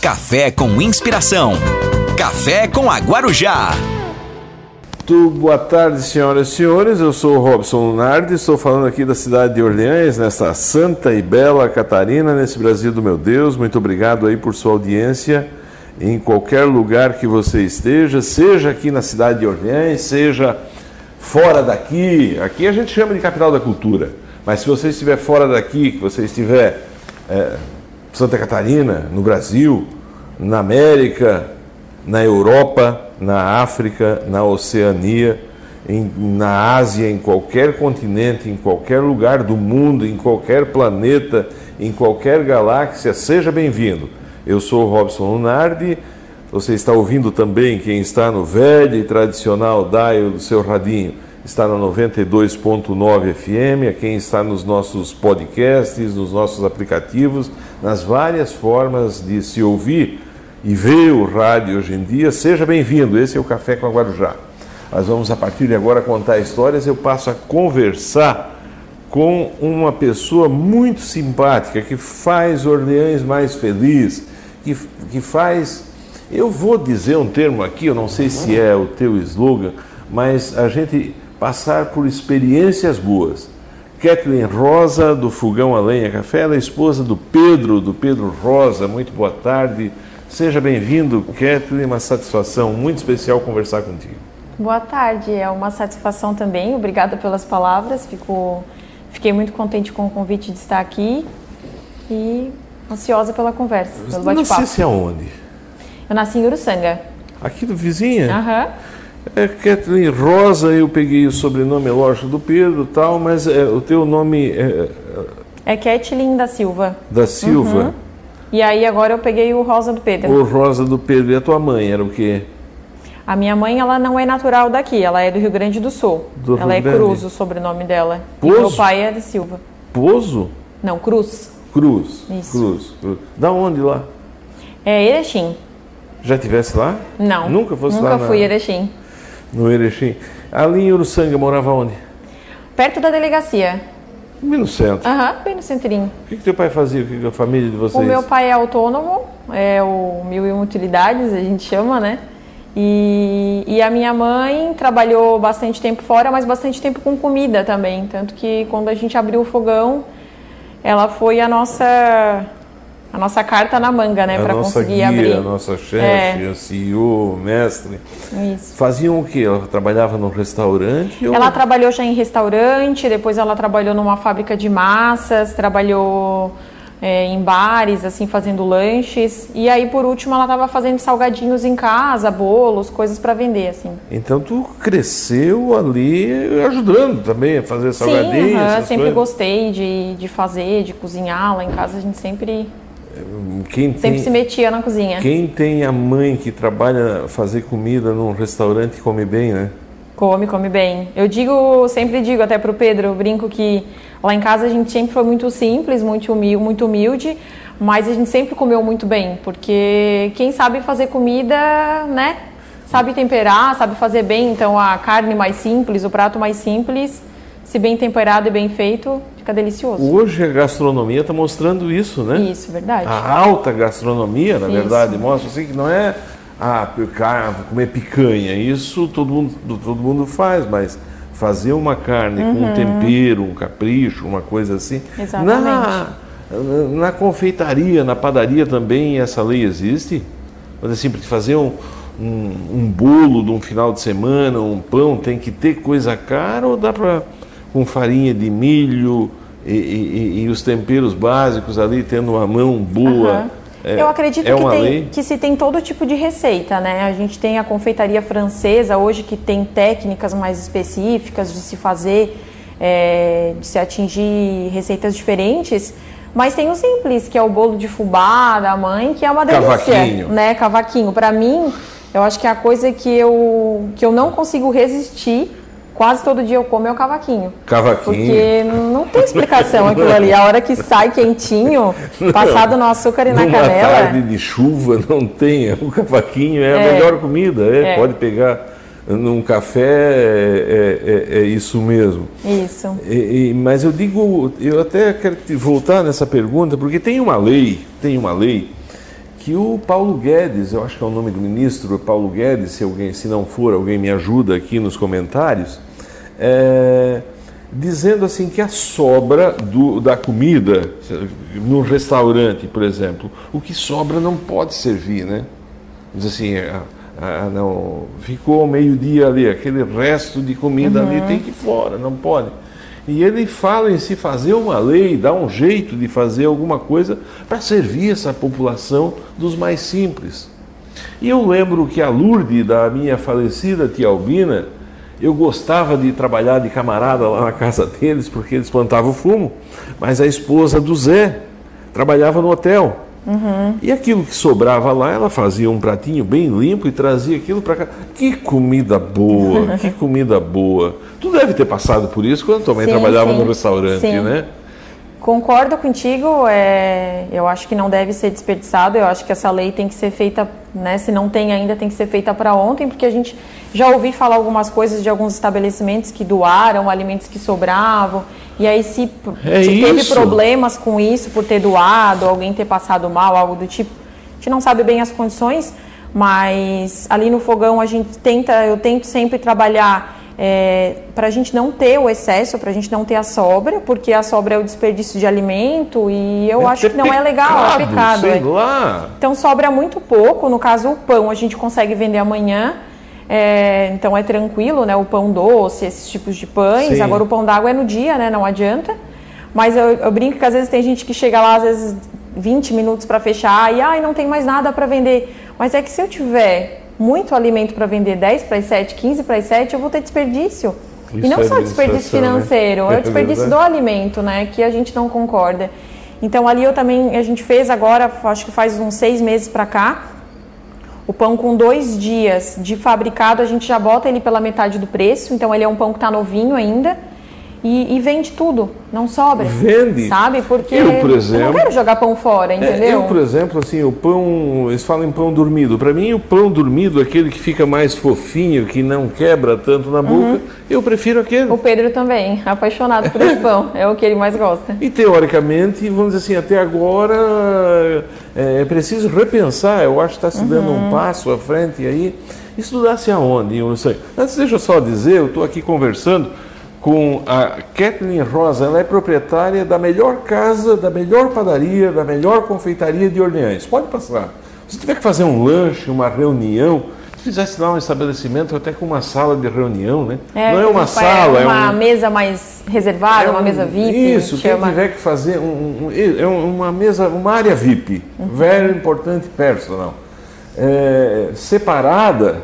Café com inspiração. Café com a Guarujá. Muito boa tarde, senhoras e senhores. Eu sou o Robson Lunardi, estou falando aqui da cidade de Orleans, nessa santa e bela Catarina, nesse Brasil do meu Deus. Muito obrigado aí por sua audiência em qualquer lugar que você esteja, seja aqui na cidade de Orleans, seja fora daqui. Aqui a gente chama de capital da cultura, mas se você estiver fora daqui, que você estiver é, Santa Catarina, no Brasil, na América, na Europa, na África, na Oceania, em, na Ásia, em qualquer continente, em qualquer lugar do mundo, em qualquer planeta, em qualquer galáxia, seja bem-vindo. Eu sou o Robson Lunardi. Você está ouvindo também quem está no velho e tradicional dial do seu radinho. Está na 92.9 FM, a quem está nos nossos podcasts, nos nossos aplicativos, nas várias formas de se ouvir e ver o rádio hoje em dia. Seja bem-vindo. Esse é o Café com a Guarujá. Nós vamos a partir de agora contar histórias. Eu passo a conversar com uma pessoa muito simpática que faz Orleans mais feliz, que, que faz. Eu vou dizer um termo aqui, eu não sei se é o teu slogan, mas a gente passar por experiências boas. Kathleen Rosa, do Fogão a Lenha Café, ela é esposa do Pedro, do Pedro Rosa. Muito boa tarde. Seja bem-vindo, Kathleen. Uma satisfação muito especial conversar contigo. Boa tarde, é uma satisfação também. Obrigada pelas palavras. Fico, fiquei muito contente com o convite de estar aqui e ansiosa pela conversa, pelo bate-papo. Nascesse aonde? Eu nasci em Uruçanga. Aqui do vizinha? Aham. É Kathleen Rosa, eu peguei o sobrenome, é lógico, do Pedro e tal, mas é, o teu nome é É Kathleen da Silva. da Silva, Uhum. E aí agora eu peguei o Rosa do Pedro. ou Rosa do Pedro. E a tua mãe era o quê? A minha mãe, ela não é natural daqui, ela é do Rio Grande do Sul. Do ela Rio é. Cruz, o sobrenome dela. E Pozo? meu pai é da Silva. Pozo? Não, Cruz. Cruz. Isso. Cruz, Cruz. Da onde lá? É Erechim. Já tivesse lá? Não. Nunca fosse Nunca lá na- fui Erechim. No Erechim. Ali em Uruçanga morava onde? Perto da delegacia. Bem no centro. Aham, bem no centrinho. O que, que teu pai fazia? Que a família de vocês? O meu pai é autônomo, é o Mil e Utilidades, a gente chama, né? E, e a minha mãe trabalhou bastante tempo fora, mas bastante tempo com comida também. Tanto que quando a gente abriu o fogão, ela foi a nossa, a nossa carta na manga, né? Para conseguir guia, abrir. a nossa chefe, É. a CEO, mestre. Isso. Faziam o quê? Ela trabalhava num restaurante? Ou... Ela trabalhou já em restaurante, depois ela trabalhou numa fábrica de massas, trabalhou é, em bares, assim, fazendo lanches. E aí, por último, ela estava fazendo salgadinhos em casa, bolos, coisas para vender, assim. Então tu cresceu ali ajudando também a fazer salgadinhos? Sim, aham, essas sempre coisas? gostei de, de fazer, de cozinhar. Lá em casa a gente sempre, Quem sempre tem, se metia na cozinha. quem tem a mãe que trabalha fazer comida num restaurante come bem, né? Come, come bem. Eu digo, sempre digo até pro Pedro, eu brinco que lá em casa a gente sempre foi muito simples, muito humilde, muito humilde, mas a gente sempre comeu muito bem, porque quem sabe fazer comida, né? Sabe temperar, sabe fazer bem, então a carne mais simples, o prato mais simples, se bem temperado e bem feito, fica delicioso. Hoje a gastronomia está mostrando isso, né? Isso, verdade. A alta gastronomia, na Isso. verdade, mostra assim que não é ah, comer picanha. Isso todo mundo, todo mundo faz, mas fazer uma carne com um tempero, um capricho, uma coisa assim. Uhum. Exatamente. Na, na confeitaria, na padaria também essa lei existe? Mas assim, para fazer um, um, um bolo de um final de semana, um pão, tem que ter coisa cara ou dá para com farinha de milho e, e- e os temperos básicos ali, tendo uma mão boa? Aham. É- Eu acredito é que, tem, que se tem todo tipo de receita, né? A gente tem a confeitaria francesa hoje que tem técnicas mais específicas de se fazer, é, de se atingir receitas diferentes. Mas tem o simples, que é o bolo de fubá da mãe, que é uma delícia, Cavaquinho. né? Cavaquinho. Para mim, eu acho que a coisa que eu que eu não consigo resistir, quase todo dia eu como é o cavaquinho. Cavaquinho. Porque não tem explicação aquilo ali. A hora que sai quentinho, passado no açúcar e na Numa canela. tarde de chuva não tem. O cavaquinho é, a É. melhor comida. é, É. Pode pegar num café, é, é- é isso mesmo. Isso. E- mas eu digo, eu até quero te voltar nessa pergunta, porque tem uma lei, tem uma lei que o Paulo Guedes, eu acho que é o nome do ministro, Paulo Guedes, se alguém, se não for, alguém me ajuda aqui nos comentários, é, dizendo assim que a sobra do, da comida no restaurante, por exemplo, o que sobra não pode servir, né? Diz assim, ah, ah, não, ficou meio-dia ali, aquele resto de comida uhum. ali tem que ir fora, não pode. E ele fala em se fazer uma lei, dar um jeito de fazer alguma coisa para servir essa população dos mais simples. E eu lembro que a Lourdes, da minha falecida tia Albina, eu gostava de trabalhar de camarada lá na casa deles, porque eles plantavam fumo, mas a esposa do Zé trabalhava no hotel. Uhum. E aquilo que sobrava lá, ela fazia um pratinho bem limpo e trazia aquilo para cá. Que comida boa, que comida boa. Tu deve ter passado por isso quando também sim, trabalhava sim. no restaurante, sim. né? Concordo contigo, é, eu acho que não deve ser desperdiçado, eu acho que essa lei tem que ser feita, né, se não tem ainda, tem que ser feita para ontem, porque a gente já ouvi falar algumas coisas de alguns estabelecimentos que doaram alimentos que sobravam, e aí se, é se teve problemas com isso por ter doado, alguém ter passado mal, algo do tipo, a gente não sabe bem as condições, mas ali no fogão a gente tenta, eu tento sempre trabalhar é, para a gente não ter o excesso, para a gente não ter a sobra, porque a sobra é o desperdício de alimento e eu é acho que não pecado, é legal, é pecado. Sei é. lá. Então sobra muito pouco, no caso o pão a gente consegue vender amanhã, é, então é tranquilo, né? O pão doce, esses tipos de pães. Sim. Agora o pão d'água é no dia, né? Não adianta. Mas eu, eu, brinco que às vezes tem gente que chega lá, às vezes 20 minutos para fechar e ai, não tem mais nada para vender. Mas é que se eu tiver muito alimento para vender 10 para as 7, 15 para as 7, eu vou ter desperdício. Isso e não é só desperdício né? financeiro, né? é o desperdício é do alimento, né? Que a gente não concorda. Então ali eu também, a gente fez agora, acho que faz uns seis meses para cá, o pão com dois dias de fabricado, a gente já bota ele pela metade do preço, então ele é um pão que está novinho ainda e, e, vende tudo, não sobra. Vende. Sabe? Porque eu, por exemplo, eu não quero jogar pão fora, entendeu? É, eu, por exemplo, assim, o pão, eles falam em pão dormido. Para mim, o pão dormido, aquele que fica mais fofinho, que não quebra tanto na boca, uhum. eu prefiro aquele. O Pedro também, apaixonado por esse pão, é o que ele mais gosta. E teoricamente, vamos dizer assim, até agora é, é preciso repensar. Eu acho que está se dando uhum. um passo à frente aí. Isso dá-se aonde? Eu não sei. Antes, deixa eu só dizer, eu estou aqui conversando com a Kathleen Rosa. Ela é proprietária da melhor casa, da melhor padaria, da melhor confeitaria de Orleans. Pode passar. Se tiver que fazer um lanche, uma reunião, se fizesse lá um estabelecimento até com uma sala de reunião, né? É, Não é uma sala, é uma é um, mesa mais reservada, é um, uma mesa VIP. Isso, quem chama... tiver que fazer um, um, é uma mesa, uma área VIP, uhum. very important personal, é, separada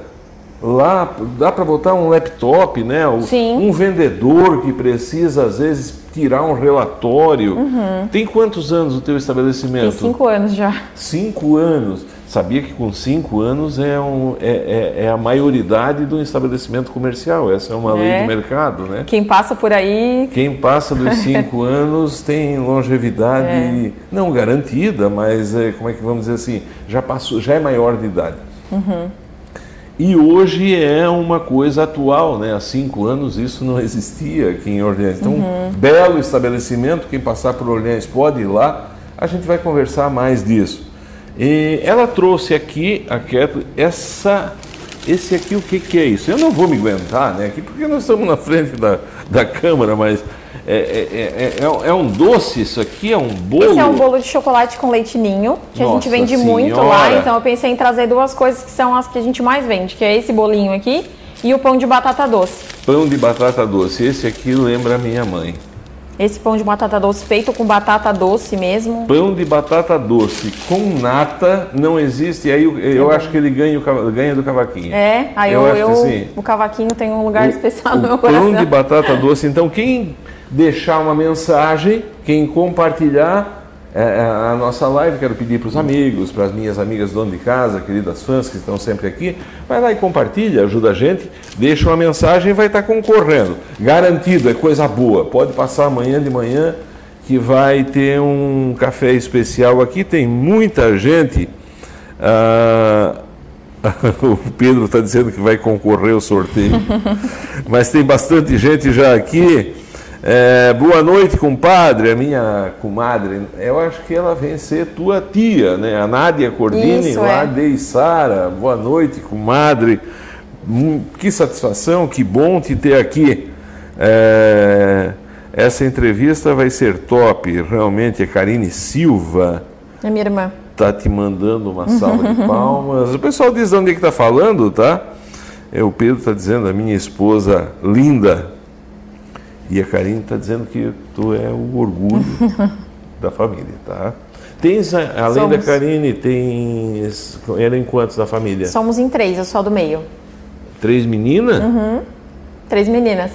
Lá dá para botar um laptop, né? Sim. Um vendedor que precisa, às vezes, tirar um relatório. Uhum. Tem quantos anos o teu estabelecimento? Tem cinco anos já. Cinco anos. Sabia que com cinco anos é, um, é, é, é a maioridade do estabelecimento comercial. Essa é uma lei é. do mercado, né? Quem passa por aí. Quem passa dos cinco anos tem longevidade é. não garantida, mas é, como é que vamos dizer assim? Já passou, já é maior de idade. Uhum. E hoje é uma coisa atual, né? Há cinco anos isso não existia aqui em Orleans. Então, uhum. belo estabelecimento, quem passar por Orleans pode ir lá. A gente vai conversar mais disso. E ela trouxe aqui, a Kathleen, essa, esse aqui, o que, que é isso? Eu não vou me aguentar, né? Aqui porque nós estamos na frente da, da câmera, mas é, é, é, é, um doce isso aqui? É um bolo? Esse é um bolo de chocolate com leite ninho, que Nossa a gente vende senhora. muito lá. Então eu pensei em trazer duas coisas que são as que a gente mais vende, que é esse bolinho aqui e o pão de batata doce. Pão de batata doce. Esse aqui lembra a minha mãe. Esse pão de batata doce feito com batata doce mesmo. Pão de batata doce com nata não existe. Aí eu, eu acho que ele ganha, ganha do cavaquinho. É, aí eu, eu, eu o cavaquinho tem um lugar o, especial no meu coração. Pão de batata doce. Então quem deixar uma mensagem, quem compartilhar é, é, a nossa live, quero pedir para os amigos, para as minhas amigas dono de casa, queridas fãs que estão sempre aqui, vai lá e compartilha, ajuda a gente, deixa uma mensagem e vai estar concorrendo. Garantido, é coisa boa. Pode passar amanhã de manhã que vai ter um café especial aqui. Tem muita gente. Ah, o Pedro está dizendo que vai concorrer ao sorteio, mas tem bastante gente já aqui. É, boa noite, compadre. A minha comadre, eu acho que ela vem ser tua tia, né? A Nádia Cordini, Isso, lá é. de Içara. Boa noite, comadre. Hum, Que satisfação, que bom te ter aqui. É, essa entrevista vai ser top. Realmente, a Karine Silva É minha irmã. tá te mandando uma salva de palmas. O pessoal diz de onde é que tá falando, tá? É, o Pedro tá dizendo, a minha esposa linda. E a Karine tá dizendo que tu é o orgulho da família, tá? Tens, além da Somos. Karine, tens... Eram quantos da família? Somos em três, eu sou do meio. Três meninas? Uhum. Três meninas.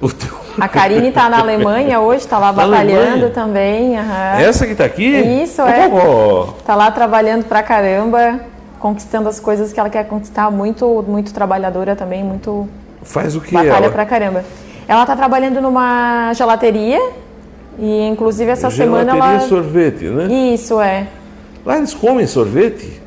O teu- A Karine tá na Alemanha hoje, tá lá Na batalhando também. aham. Essa que tá aqui? Isso, é. Oh, Tá lá trabalhando pra caramba, conquistando as coisas que ela quer conquistar. Muito, muito trabalhadora também, muito faz o que batalha ela? pra caramba. Ela tá trabalhando numa gelateria e inclusive essa semana Gelateria ela. sorvete, né? Isso é. Lá eles comem sorvete?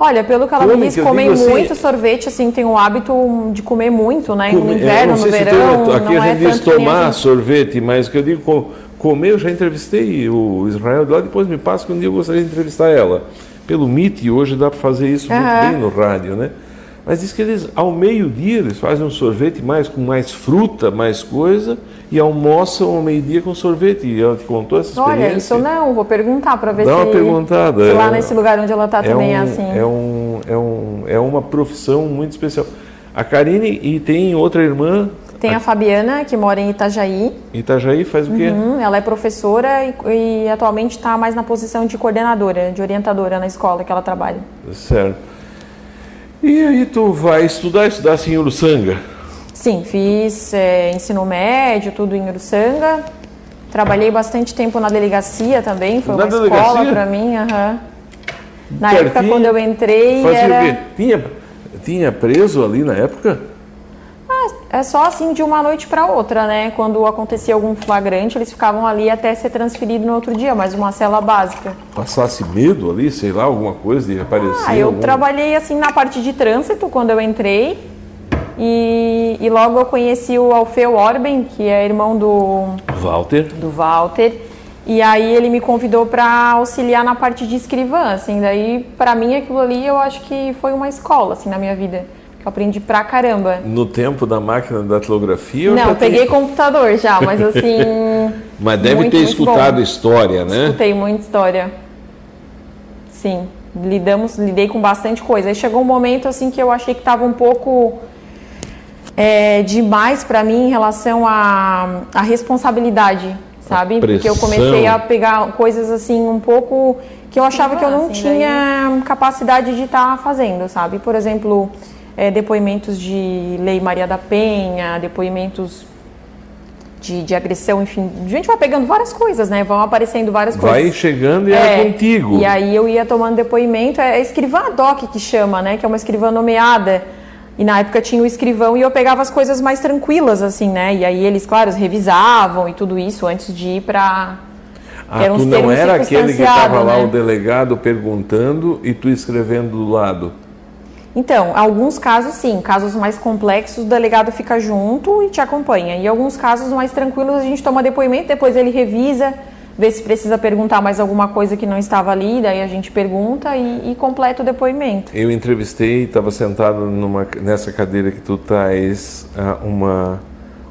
Olha, pelo que ela Comem, me disse, eu comem assim- muito sorvete, assim, tem o hábito de comer muito, né? Come- no eu inverno, no verão, tem- aqui não a é gente diz nem a tomar gente. sorvete, mas o que eu digo co- comer, eu já entrevistei o Israel lá, depois me passa que um dia eu gostaria de entrevistar ela. Pelo MIT, hoje dá para fazer isso muito Aham. bem no rádio, né? Mas diz que eles, ao meio-dia, eles fazem um sorvete mais com mais fruta, mais coisa, e almoçam ao meio-dia com sorvete. E ela te contou essa experiência? Olha, isso não, vou perguntar pra ver Dá se, uma perguntada, se lá é- nesse lugar onde ela tá também é um, assim. É, um, é, um, é uma profissão muito especial. A Karine e tem outra irmã, Tem a Fabiana, que mora em Itajaí. Itajaí, faz o quê? Hum, ela é professora e, e atualmente está mais na posição de coordenadora, de orientadora na escola que ela trabalha. Certo. E aí tu vai estudar, estudar assim em Uruçanga? Sim, fiz é, ensino médio, tudo em Uruçanga. Trabalhei bastante tempo na delegacia também, foi Na uma delegacia? escola para mim. aham. Na Pertinho? época, quando eu entrei, Fazia era... o quê? Tinha, tinha preso ali na época? É só assim de uma noite para outra, né? Quando acontecia algum flagrante, eles ficavam ali até ser transferido no outro dia, mas uma cela básica. Passasse medo ali, sei lá, alguma coisa de aparecer? Ah, eu algum- trabalhei assim na parte de trânsito quando eu entrei. E, e logo eu conheci o Alfeu Orben, que é irmão do, Walter? do Walter. E aí ele me convidou para auxiliar na parte de escrivã, assim. Daí, para mim, aquilo ali eu acho que foi uma escola, assim, na minha vida. Aprendi pra caramba. No tempo da máquina da datilografia? Não, já eu peguei tinha- computador já, mas assim. Mas deve muito, ter muito escutado bom. história, né? Escutei muita história. Sim, lidamos, lidei com bastante coisa. Aí chegou um momento assim que eu achei que estava um pouco é, demais para mim em relação à à responsabilidade, sabe? Porque eu comecei a pegar coisas assim um pouco que eu achava que eu não Assim, tinha capacidade de estar fazendo, sabe? Por exemplo, é, depoimentos de Lei Maria da Penha, depoimentos de, de agressão, enfim. A gente vai pegando várias coisas, né? Vão aparecendo várias coisas. Vai chegando e é, contigo. E aí eu ia tomando depoimento, é a escrivã ad hoc que chama, né? Que é uma escrivã nomeada. E na época tinha o escrivão e eu pegava as coisas mais tranquilas, assim, né? E aí eles, claro, revisavam e tudo isso antes de ir pra. Ah, tu não era aquele que estava lá né? o delegado perguntando e tu escrevendo do lado. Então, alguns casos sim, casos mais complexos, o delegado fica junto e te acompanha. E alguns casos mais tranquilos, a gente toma depoimento, depois ele revisa, vê se precisa perguntar mais alguma coisa que não estava ali, daí a gente pergunta e, e completa o depoimento. Eu entrevistei, estava sentado numa, nessa cadeira que tu estás, ah, uma,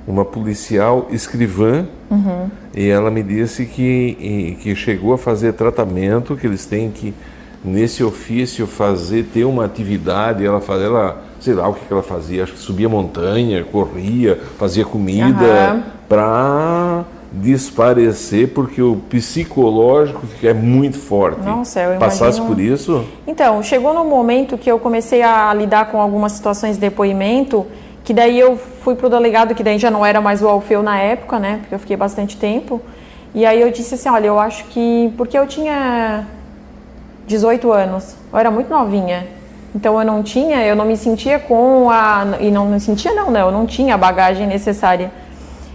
uma policial escrivã, Uhum. e ela me disse que, que chegou a fazer tratamento, que eles têm que, nesse ofício, fazer, ter uma atividade, ela fazia, ela, sei lá o que, ela fazia, acho que subia montanha, corria, fazia comida, Aham. para desparecer, porque o psicológico é muito forte. Nossa, eu Passasse imagino- por isso? Então, chegou no momento que eu comecei a lidar com algumas situações de depoimento, que daí eu fui pro delegado, que daí já não era mais o Alfeu na época, né? Porque eu fiquei bastante tempo. E aí eu disse assim, olha, eu acho que... Porque eu tinha 18 anos, eu era muito novinha. Então eu não tinha, eu não me sentia com a... E não me sentia não, né? Eu não tinha a bagagem necessária.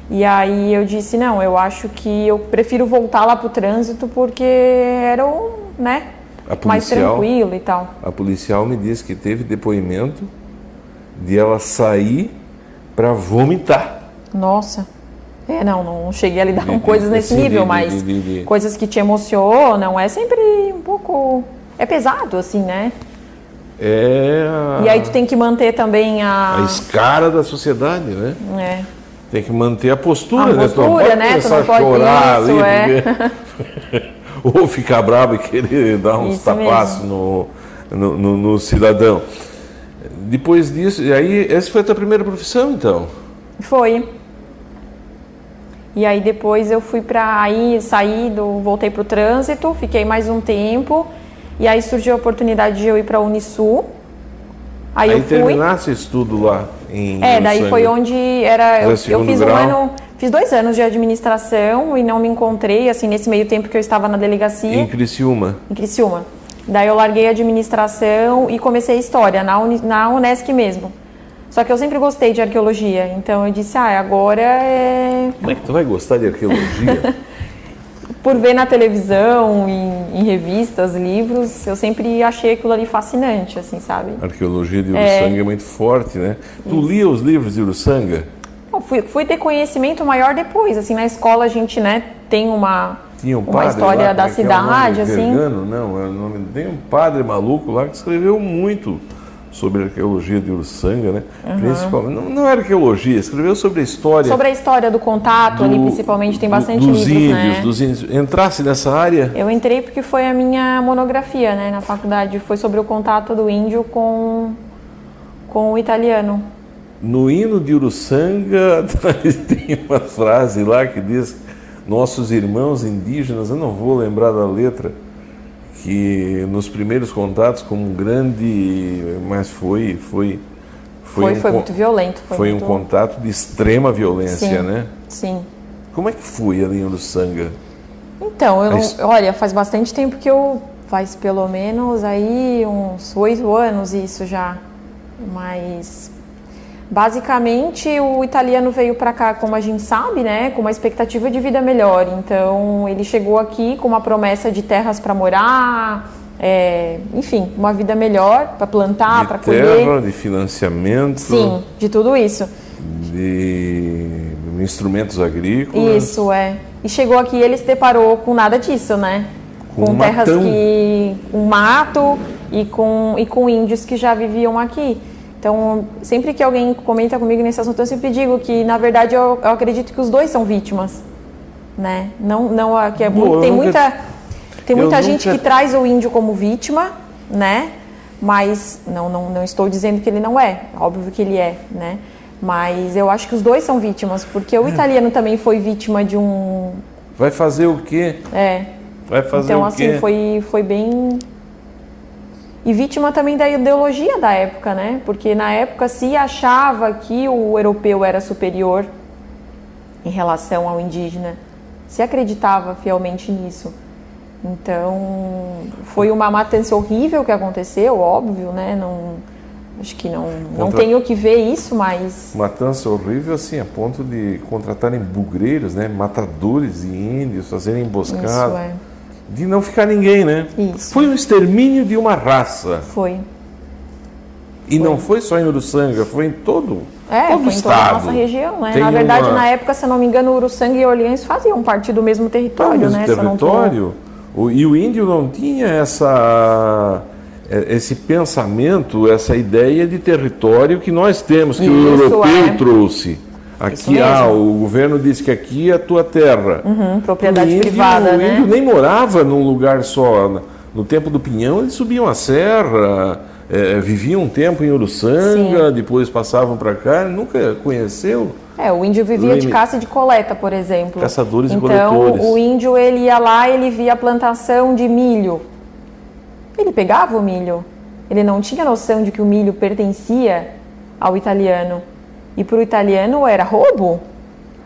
E aí eu disse, não, eu acho que eu prefiro voltar lá pro trânsito porque era um, né? A Mais policial- tranquilo e tal. A policial me disse que teve depoimento de ela sair para vomitar. Nossa. É, não, não cheguei a lidar com coisas nesse nível, mas coisas que te emocionam é sempre um pouco. É pesado, assim, né? É a, E aí tu tem que manter também a a. escara da sociedade, né? É. Tem que manter a postura, A né? Postura, pode né? Tu não a pode- chorar isso, ali, é. porque... ou ficar bravo e querer dar uns Isso tapaços no, no, no- no cidadão. Depois disso, e aí, essa foi a tua primeira profissão, então? Foi. E aí depois eu fui pra aí, saí do, voltei pro trânsito, fiquei mais um tempo. E aí surgiu a oportunidade de eu ir pra Unisul. Aí, Aí, eu fui. terminasse estudo lá em É, daí foi onde era. Eu, eu fiz um grau? ano, fiz dois anos de administração e não me encontrei, assim, nesse meio tempo que eu estava na delegacia, Em Criciúma. em Criciúma. Daí eu larguei a administração e comecei história, na, Uni, na Unesc mesmo. Só que eu sempre gostei de arqueologia, então eu disse, ah, agora é. Como é que tu vai gostar de arqueologia? Por ver na televisão, em, em revistas, livros, eu sempre achei aquilo ali fascinante, assim, sabe? Arqueologia de Uruçanga é. muito forte, né? Tu lia os livros de Uruçanga? Eu fui, fui ter conhecimento maior depois, assim, na escola a gente, né, tem uma, Tinha um uma padre história lá, da é que é cidade, assim. Vergano? Não, é o nome. Tem um padre maluco lá que escreveu muito sobre a arqueologia de Uruçanga, né? Principalmente. Não, não era arqueologia, escreveu sobre a história. Sobre a história do contato ali, do- principalmente, tem do- bastante dos livros, índios, né? dos índios. Entrasse nessa área? Eu entrei porque foi a minha monografia, né, na faculdade, foi sobre o contato do índio com, com o italiano. No hino de Uruçanga tem uma frase lá que diz nossos irmãos indígenas, eu não vou lembrar da letra, que nos primeiros contatos como um grande, mas foi foi Foi, um foi muito violento. Foi, foi muito... um contato de extrema violência, Sim. né? Sim. Como é que foi ali em Uruçanga? Então, eu Mas- olha, faz bastante tempo que eu. Faz pelo menos aí uns oito anos isso já. Mas. Basicamente, o italiano veio para cá, como a gente sabe, né, com uma expectativa de vida melhor. Então, ele chegou aqui com uma promessa de terras para morar, é, enfim, uma vida melhor para plantar, para de colher. terra, de financiamento, Sim, de tudo isso. de instrumentos agrícolas. Isso, é. E chegou aqui ele se deparou com nada disso, né? Com Com, terras matão. que. um mato e com, e com índios que já viviam aqui. Então, sempre que alguém comenta comigo nesse assunto, eu sempre digo que, na verdade, eu, eu acredito que os dois são vítimas. Né? Não, não, que é eu tem nunca- muita, tem muita gente nunca- que traz o índio como vítima, né? Mas não, não, não estou dizendo que ele não é, óbvio que ele é, né? Mas eu acho que os dois são vítimas, porque É. o italiano também foi vítima de um. Vai fazer o quê? É. Vai fazer Então, o assim, quê? foi, foi bem. E vítima também da ideologia da época, né? Porque na época se achava que o europeu era superior em relação ao indígena. Se acreditava fielmente nisso. Então, foi uma matança horrível que aconteceu, óbvio, né? Não, acho que não, não Contra- tenho que ver isso, mas Matança horrível, assim, a ponto de contratarem bugreiros, né? Matadores de índios, fazerem emboscadas. isso é. De não ficar ninguém, né? Isso. Foi um extermínio de uma raça. Foi. E não foi só em Uruçanga, foi em todo, É, todo o foi em toda a estado. nossa região, né? Tem Na verdade, uma- na época, se eu não me engano, Uruçanga e Orleans faziam parte do mesmo território, Todo né? território. O- e o índio não tinha essa é, esse pensamento, essa ideia de território que nós temos, que o Isso, europeu é. trouxe. Aqui, mesmo. ah, o governo disse que aqui é a tua terra. Uhum, propriedade índio, privada, o né? índio nem morava num lugar só. No tempo do Pinhão, eles subiam a serra, eh, viviam um tempo em Uruçanga, depois passavam para cá, nunca conheceu. É, o índio vivia de caça e de coleta, por exemplo. Caçadores e então, coletores. o índio, ele ia lá, ele via a plantação de milho. Ele pegava o milho. Ele não tinha noção de que o milho pertencia ao italiano. E para o italiano era roubo,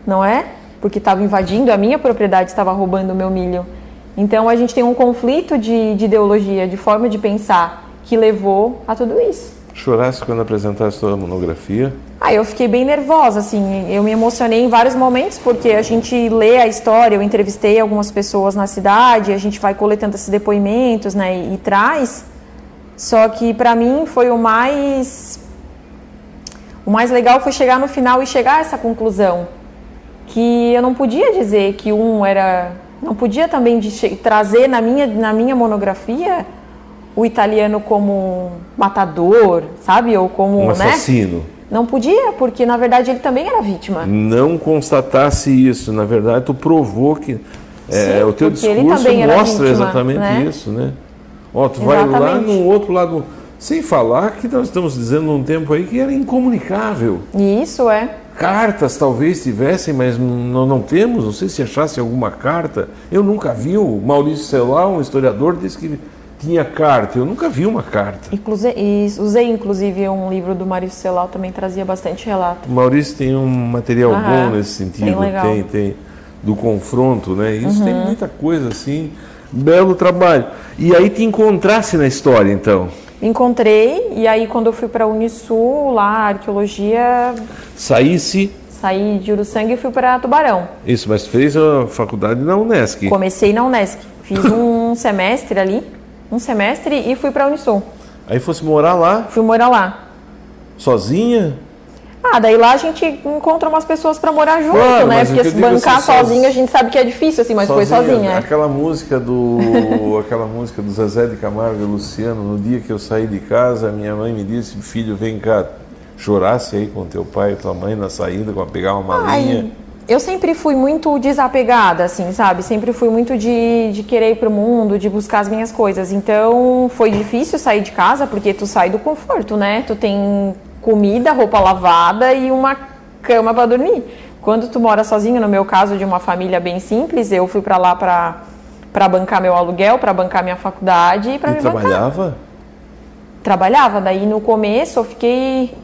não é? Porque estava invadindo a minha propriedade, estava roubando o meu milho. Então, a gente tem um conflito de, de ideologia, de forma de pensar, que levou a tudo isso. Chorasse quando apresentasse sua monografia. Ah, eu fiquei bem nervosa, assim, eu me emocionei em vários momentos, porque a gente lê a história, eu entrevistei algumas pessoas na cidade, a gente vai coletando esses depoimentos, né, e, e traz. Só que para mim foi o mais o mais legal foi chegar no final e chegar a essa conclusão, que eu não podia dizer que um era. Não podia também trazer na minha, na minha monografia o italiano como matador, sabe? Ou como. Um né? assassino. Não podia, porque na verdade ele também era vítima. Não constatasse isso. Na verdade, tu provou que. É, Sim, o teu discurso mostra vítima, exatamente né? isso, né? Ó, tu vai lá Exatamente. no outro lado. Sem falar que nós estamos dizendo num tempo aí que era incomunicável. Isso é. Cartas talvez tivessem, mas não, não temos. Não sei se achasse alguma carta. Eu nunca vi. O Maurício Celar, um historiador, disse que tinha carta. Eu nunca vi uma carta. Inclusive, usei inclusive um livro do Maurício Celal, também trazia bastante relato. O Maurício tem um material Aham, bom nesse sentido. Tem, tem. Do confronto, né? Isso tem Uhum. muita coisa assim. Belo trabalho. E aí te encontrasse na história, então. Encontrei, e aí quando eu fui para a Unisul, lá, arqueologia, Saísse. saí de Uruçanga e fui para Tubarão. Isso, mas fez a faculdade na Unesc. Comecei na Unesc. Fiz um semestre ali, um semestre, e fui para Unisul. Aí fosse morar lá, Fui morar lá. sozinha. Ah, daí lá a gente encontra umas pessoas para morar junto, Claro, né? Porque se digo bancar assim, soz- sozinho a gente sabe que é difícil, assim, mas foi sozinha. é. Aquela música do aquela música do Zezé de Camargo e Luciano, no dia que eu saí de casa, minha mãe me disse, filho, vem cá, chorasse aí com teu pai e tua mãe na saída, para pegar uma malinha. Ai, eu sempre fui muito desapegada, assim, sabe? Sempre fui muito de, de querer ir pro mundo, de buscar as minhas coisas. Então, foi difícil sair de casa, porque tu sai do conforto, né? Tu tem comida, roupa lavada e uma cama para dormir. Quando tu mora sozinho, no meu caso, de uma família bem simples, eu fui para lá para para bancar meu aluguel, para bancar minha faculdade e para me bancar trabalhava? trabalhava. Daí no começo eu fiquei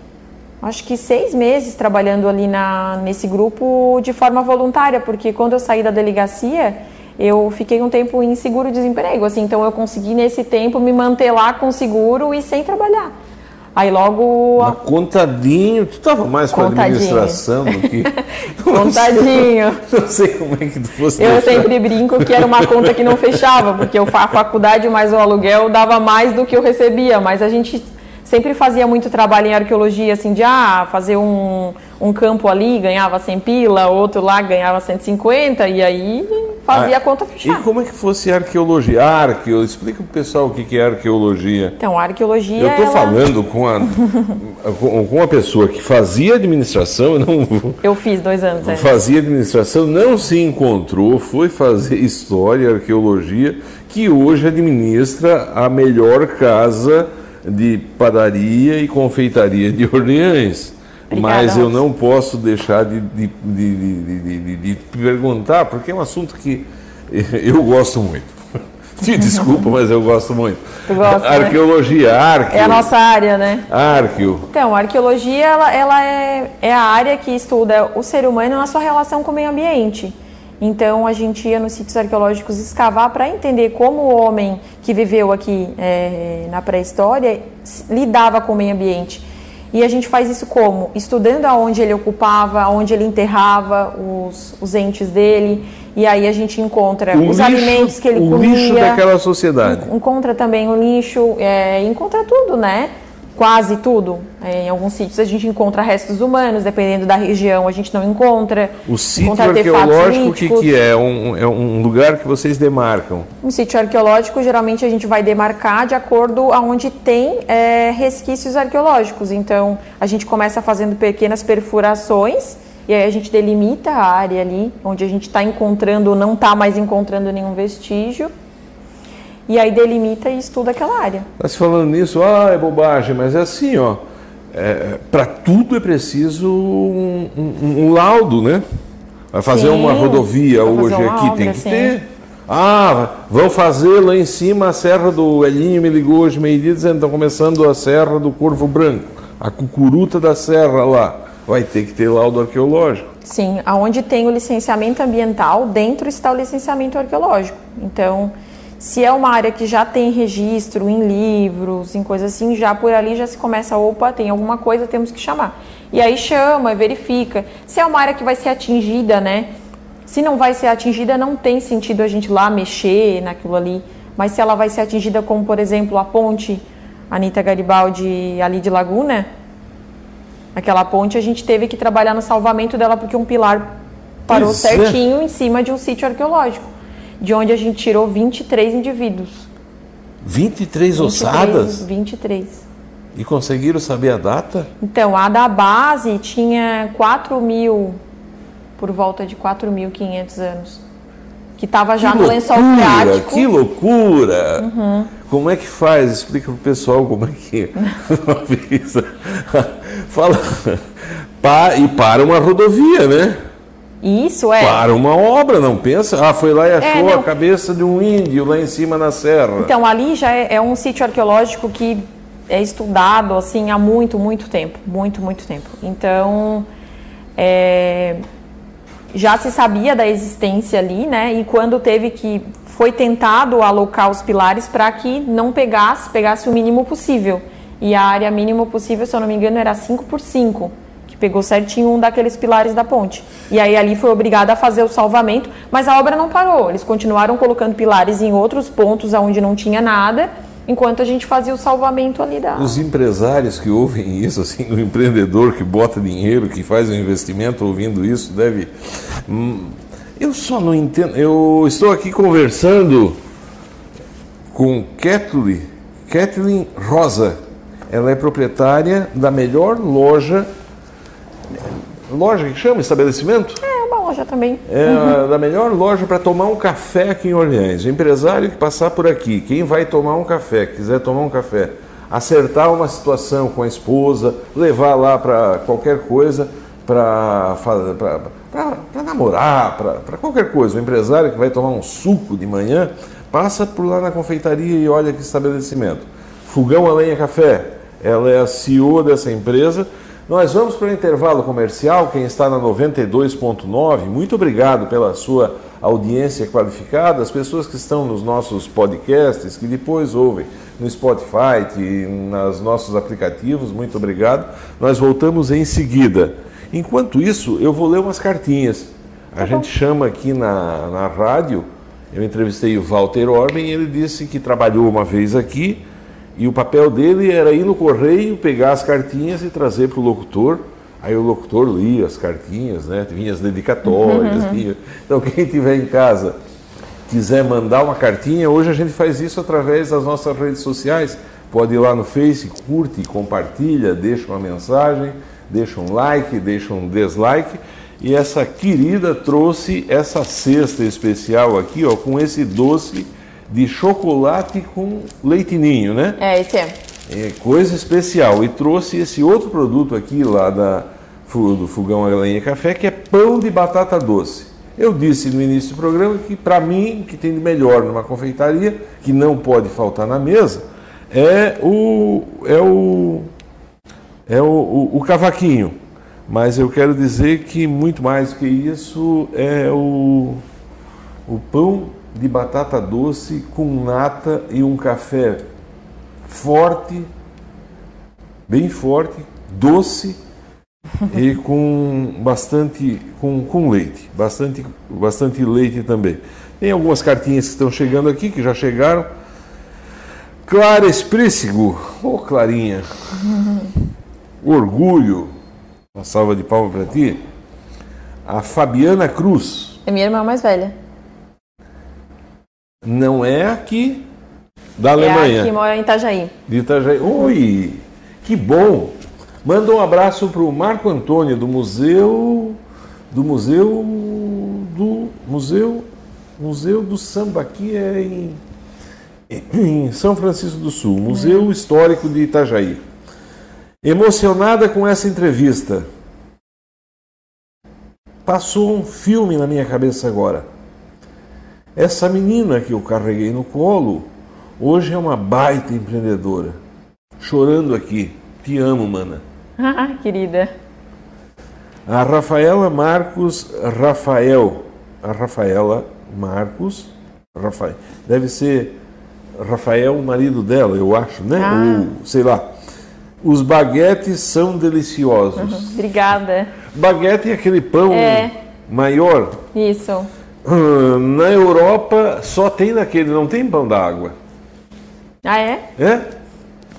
acho que seis meses trabalhando ali na, nesse grupo de forma voluntária, porque quando eu saí da delegacia eu fiquei um tempo em seguro-desemprego, assim, então eu consegui nesse tempo me manter lá com seguro e sem trabalhar. Aí logo Mas contadinho, tu estava mais para administração do que. contadinho. Não sei como é que tu fosse. Eu deixar. sempre brinco que era uma conta que não fechava, porque eu a faculdade mais o aluguel dava mais do que eu recebia, mas a gente sempre fazia muito trabalho em arqueologia, assim, de ah, fazer um, um campo ali, ganhava 100 pila, outro lá ganhava 150, e aí fazia Ah, a conta E fechar. como é que fosse arqueologia? Arqueo, explica pro pessoal o que que é arqueologia. Então, a arqueologia. Eu estou ela- falando com a, com com a pessoa que fazia administração, não Eu fiz dois anos, é. fazia administração, não se encontrou, foi fazer história, arqueologia, que hoje administra a melhor casa de padaria e confeitaria de Orleans. Obrigada, Mas eu não posso deixar de, de, de, de, perguntar, porque é um assunto que eu gosto muito. Me desculpa, mas eu gosto muito. Tu gosta, né? Arqueologia, arqueo. É a nossa área, né? Arqueo. Então, a arqueologia ela, ela é, é a área que estuda o ser humano na sua relação com o meio ambiente. Então, a gente ia nos sítios arqueológicos escavar para entender como o homem que viveu aqui é, na pré-história lidava com o meio ambiente. E a gente faz isso como? Estudando aonde ele ocupava, aonde ele enterrava os, os entes dele. E aí a gente encontra O os lixo- alimentos que ele o comia. lixo daquela sociedade. Encontra também o lixo, é, encontra tudo, né? Quase tudo. É, em alguns sítios a gente encontra restos humanos, dependendo da região a gente não encontra. O sítio Encontra arqueológico, o que, que é? Um, é um lugar que vocês demarcam. Um sítio arqueológico, geralmente a gente vai demarcar de acordo aonde tem é, resquícios arqueológicos. Então, a gente começa fazendo pequenas perfurações e aí a gente delimita a área ali onde a gente está encontrando ou não está mais encontrando nenhum vestígio. E aí delimita e estuda aquela área. Está se falando nisso, ah, é bobagem, mas é assim, ó. Para tudo é preciso um, um- um laudo, né? Vai fazer Sim, uma rodovia hoje uma aqui, tem que sim. ter. Ah, vão fazer lá em cima a Serra do Elinho, me ligou hoje meio-dia dizendo estão começando a Serra do Corvo Branco, a cucuruta da Serra lá. Vai ter que ter laudo arqueológico. Sim, aonde tem o licenciamento ambiental, dentro está o licenciamento arqueológico. Então, se é uma área que já tem registro em livros, em coisas assim, já por ali já se começa, opa, tem alguma coisa, temos que chamar. E aí chama, verifica. Se é uma área que vai ser atingida, né? Se não vai ser atingida, não tem sentido a gente lá mexer naquilo ali. Mas se ela vai ser atingida, como por exemplo a ponte Anitta Garibaldi ali de Laguna, Aquela ponte a gente teve que trabalhar no salvamento dela porque um pilar Parou Pois é. certinho em cima de um sítio arqueológico, de onde a gente tirou 23 indivíduos. 23 23, ossadas? 23. E conseguiram saber a data? Então, a da base tinha 4 mil, por volta de 4.500 anos. Que estava já que no lençol freático. que loucura! Como é que faz? Explica pro pessoal como é que. Fala. E para uma rodovia, né? Isso é. Para uma obra, não pensa? Ah, foi lá e achou não. a cabeça de um índio lá em cima na serra. Então, ali já é, é um sítio arqueológico que é estudado assim há muito, muito tempo. Muito, muito tempo. Então, é, já se sabia da existência ali, né? E quando teve que. Foi tentado alocar os pilares para que não pegasse, pegasse o mínimo possível. E a área mínima possível, se eu não me engano, era 5 por 5 que pegou certinho um daqueles pilares da ponte. E aí ali foi obrigada a fazer o salvamento, mas a obra não parou. Eles continuaram colocando pilares em outros pontos onde não tinha nada, enquanto a gente fazia o salvamento ali da. Os empresários que ouvem isso, assim, o empreendedor que bota dinheiro, que faz um investimento ouvindo isso, deve. Hum, eu só não entendo. Eu estou aqui conversando com Kathleen, Kathleen Rosa. Ela é proprietária da melhor loja. Loja que chama estabelecimento? É uma loja também. É a da melhor loja para tomar um café aqui em Orleans. O empresário que passar por aqui, quem vai tomar um café, quiser tomar um café, acertar uma situação com a esposa, levar lá para qualquer coisa, para namorar, para qualquer coisa. O empresário que vai tomar um suco de manhã, passa por lá na confeitaria e olha que estabelecimento. Fogão a Lenha Café, ela é a CEO dessa empresa. Nós vamos para o intervalo comercial. Quem está na 92.9, muito obrigado pela sua audiência qualificada. As pessoas que estão nos nossos podcasts, que depois ouvem no Spotify e nos nossos aplicativos, muito obrigado. Nós voltamos em seguida. Enquanto isso, eu vou ler umas cartinhas. A gente chama aqui na, na rádio. Eu entrevistei o Walter Orben e ele disse que trabalhou uma vez aqui e o papel dele era ir no correio, pegar as cartinhas e trazer para o locutor. Aí o locutor lia as cartinhas, né? Vinha as dedicatórias. Vinha... Então quem tiver em casa quiser mandar uma cartinha, hoje a gente faz isso através das nossas redes sociais. Pode ir lá no Face, curte, compartilha, deixa uma mensagem, deixa um like, deixa um dislike. E essa querida trouxe essa cesta especial aqui, ó, com esse doce de chocolate com leitinho, né? É, esse é. É coisa especial. E trouxe esse outro produto aqui lá da, do Fogão a Lenha Café, que é pão de batata doce. Eu disse no início do programa que, para mim, o que tem de melhor numa confeitaria, que não pode faltar na mesa, é o, é o, é o, o, o cavaquinho. Mas eu quero dizer que muito mais que isso é o, o pão de batata doce com nata e um café forte, bem forte, doce e com bastante com, com leite, bastante bastante leite também. Tem algumas cartinhas que estão chegando aqui, que já chegaram. Clara Esprícigo, ô Clarinha, orgulho, uma salva de palmas para ti. A Fabiana Cruz, É minha irmã mais velha. Não é aqui da É Alemanha. a que mora em Itajaí. De Itajaí. Oi, que bom. Manda um abraço para o Marco Antônio do Museu do Museu do Museu Museu do Samba aqui é em, em São Francisco do Sul, Museu Histórico de Itajaí. Emocionada com essa entrevista. Passou um filme na minha cabeça agora. Essa menina que eu carreguei no colo hoje é uma baita empreendedora. Chorando aqui. Te amo, mana. Ah, querida. A Rafaela Marcos Rafael. A Rafaela Marcos Rafael. Deve ser Rafael, o marido dela, eu acho, né? Ah. Ou sei lá. Os baguetes são deliciosos. Obrigada. Baguete é aquele pão É. maior. Isso. Ah, Na Europa só tem naquele, não tem pão d'água. Ah, é? É?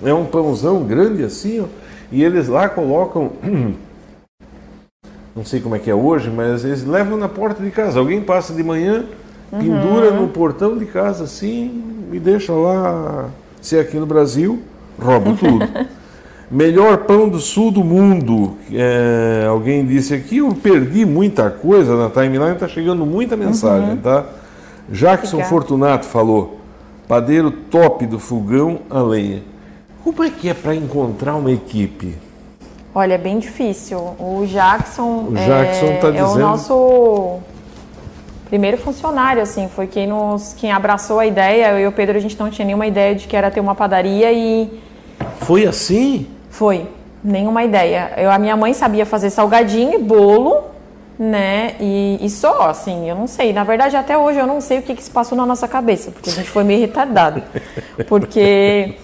É um pãozão grande assim, ó, e eles lá colocam não sei como é que é hoje, mas eles levam na porta de casa. Alguém passa de manhã, pendura no portão de casa assim e deixa lá. Se é aqui no Brasil, rouba tudo. Melhor pão do sul do mundo. É, alguém disse aqui, eu perdi muita coisa na timeline, está chegando muita mensagem, tá? Jackson Obrigada. Fortunato falou, padeiro top do fogão a lenha. Como é que é para encontrar uma equipe? Olha, é bem difícil. O Jackson, O Jackson é, tá é o dizendo- nosso primeiro funcionário, assim, foi quem nos quem abraçou a ideia. Eu e o Pedro a gente não tinha nenhuma ideia de que era ter uma padaria e Foi assim? Foi nenhuma ideia. Eu, a minha mãe sabia fazer salgadinho e bolo, né? E, e só, assim, eu não sei. Na verdade, até hoje eu não sei o que, que se passou na nossa cabeça, porque a gente foi meio retardado. Porque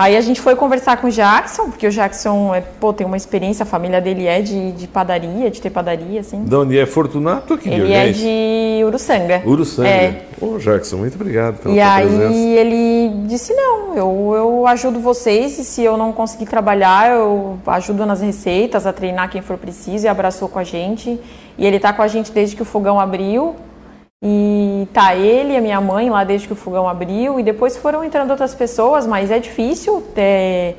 aí a gente foi conversar com o Jackson, porque o Jackson é, pô, tem uma experiência, a família dele é de, de padaria, de ter padaria, assim. De onde é Fortunato aqui Ele é de Uruçanga. Uruçanga. É. Ô, Jackson, muito obrigado pela E tua aí presença. ele disse, não, eu, eu ajudo vocês e se eu não conseguir trabalhar, eu ajudo nas receitas, a treinar quem for preciso e abraçou com a gente. E ele tá com a gente desde que o fogão abriu. E tá ele e a minha mãe lá desde que o fogão abriu. E depois foram entrando outras pessoas, mas é difícil ter...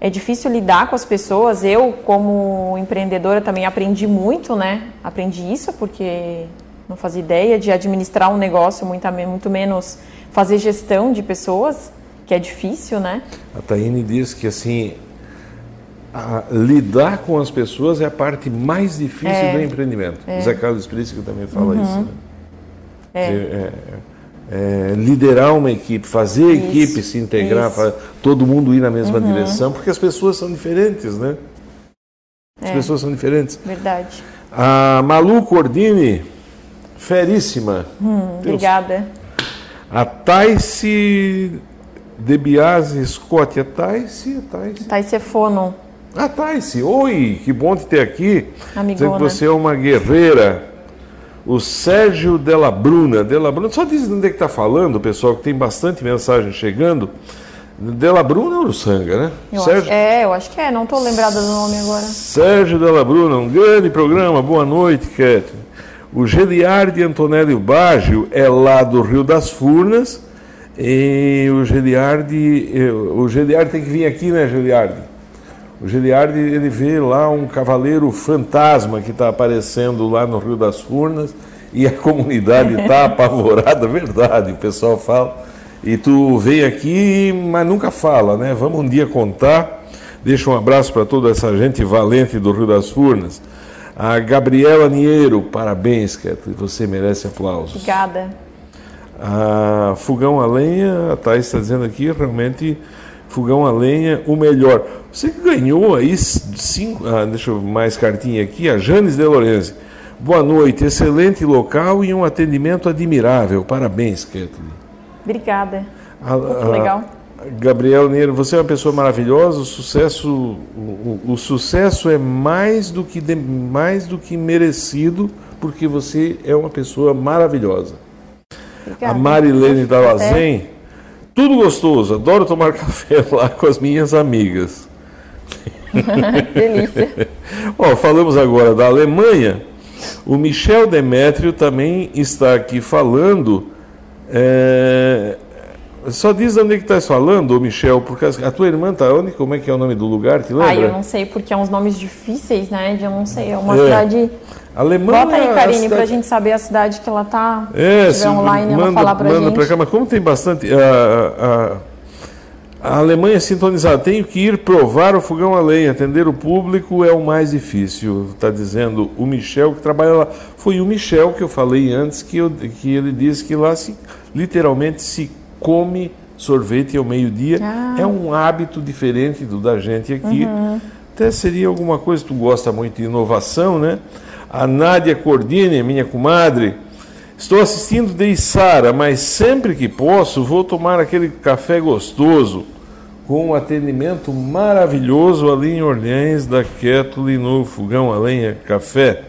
É difícil lidar com as pessoas. Eu, como empreendedora, também aprendi muito, né? Aprendi isso porque não fazia ideia de administrar um negócio, muito, muito menos fazer gestão de pessoas, que é difícil, né? A Taine diz que assim, a- lidar com as pessoas é a parte mais difícil É. do empreendimento. Zé Carlos Príncipe também fala isso. Né? É. É, é, é, liderar uma equipe, fazer a Isso, equipe se integrar. Uhum. fa- todo mundo ir na mesma direção, porque as pessoas são diferentes, né? As É. pessoas são diferentes. Verdade. A Malu Cordini, feríssima. Hum, obrigada. A Taice de Biase Scott. A Taice, a Taice. Taicefono. Ah, Taice, oi, que bom te ter aqui. Amigona. Dizendo que você é uma guerreira. O Sérgio Della Bruna. Della Bruna, só diz onde é que está falando, pessoal, que tem bastante mensagem chegando. Della Bruna ou Uruçanga, né? Eu acho, Sérgio, é, eu acho que é, não tô lembrada do nome agora. Sérgio Della Bruna, um grande programa. Boa noite, Catherine. O Geliardi Antonélio Baggio é lá do Rio das Furnas. E o Geliardi, eh, o Geliardi tem que vir aqui, né, Geliardi? O Giliardi, ele vê lá um cavaleiro fantasma que está aparecendo lá no Rio das Furnas e a comunidade está apavorada, verdade, o pessoal fala. E tu vem aqui, mas nunca fala, né? Vamos um dia contar. Deixa um abraço para toda essa gente valente do Rio das Furnas. A Gabriela Niero, parabéns, Ketri, você merece aplausos. Obrigada. A fogão a lenha, a Thais está dizendo aqui, realmente, fogão a lenha, o melhor. Você que ganhou aí cinco, ah, deixa eu mais cartinha aqui, a Janes de Lorenzi. Boa noite, excelente local e um atendimento admirável. Parabéns, Kathleen. Obrigada. A- Muito a- legal. Gabriel Neiro, você é uma pessoa maravilhosa. O sucesso, o, o- o sucesso é mais do que de- mais do que merecido, porque você é uma pessoa maravilhosa. Obrigada. A Marilene Café. Tudo gostoso, adoro tomar café lá com as minhas amigas. Delícia. Ó, falamos agora da Alemanha. O Michel Demétrio também está aqui falando. é, Só diz onde é que estás falando, Michel, porque a tua irmã está onde? Como é que é o nome do lugar? Te lembra? Ah, eu não sei, porque é uns nomes difíceis, né? de Eu não sei. É uma É. cidade. Alemanha. Bota aí, a Karine, cidade- pra gente saber a cidade que ela tá. É, se tiver online, manda, ela falar manda gente. pra cá, mas como tem bastante. A, a, a Alemanha sintonizada, tenho que ir provar o fogão a lenha, atender o público é o mais difícil, está dizendo o Michel que trabalha lá. Foi o Michel que eu falei antes, que, eu, que ele disse que lá se, literalmente se come sorvete ao meio-dia. Ah. É um hábito diferente do da gente aqui. Uhum. Até seria alguma coisa, tu gosta muito de inovação, né? A Nádia Cordini, minha comadre, estou assistindo de Sara, mas sempre que posso vou tomar aquele café gostoso com um atendimento maravilhoso ali em Orleans, da Kettle no Fogão a Lenha Café.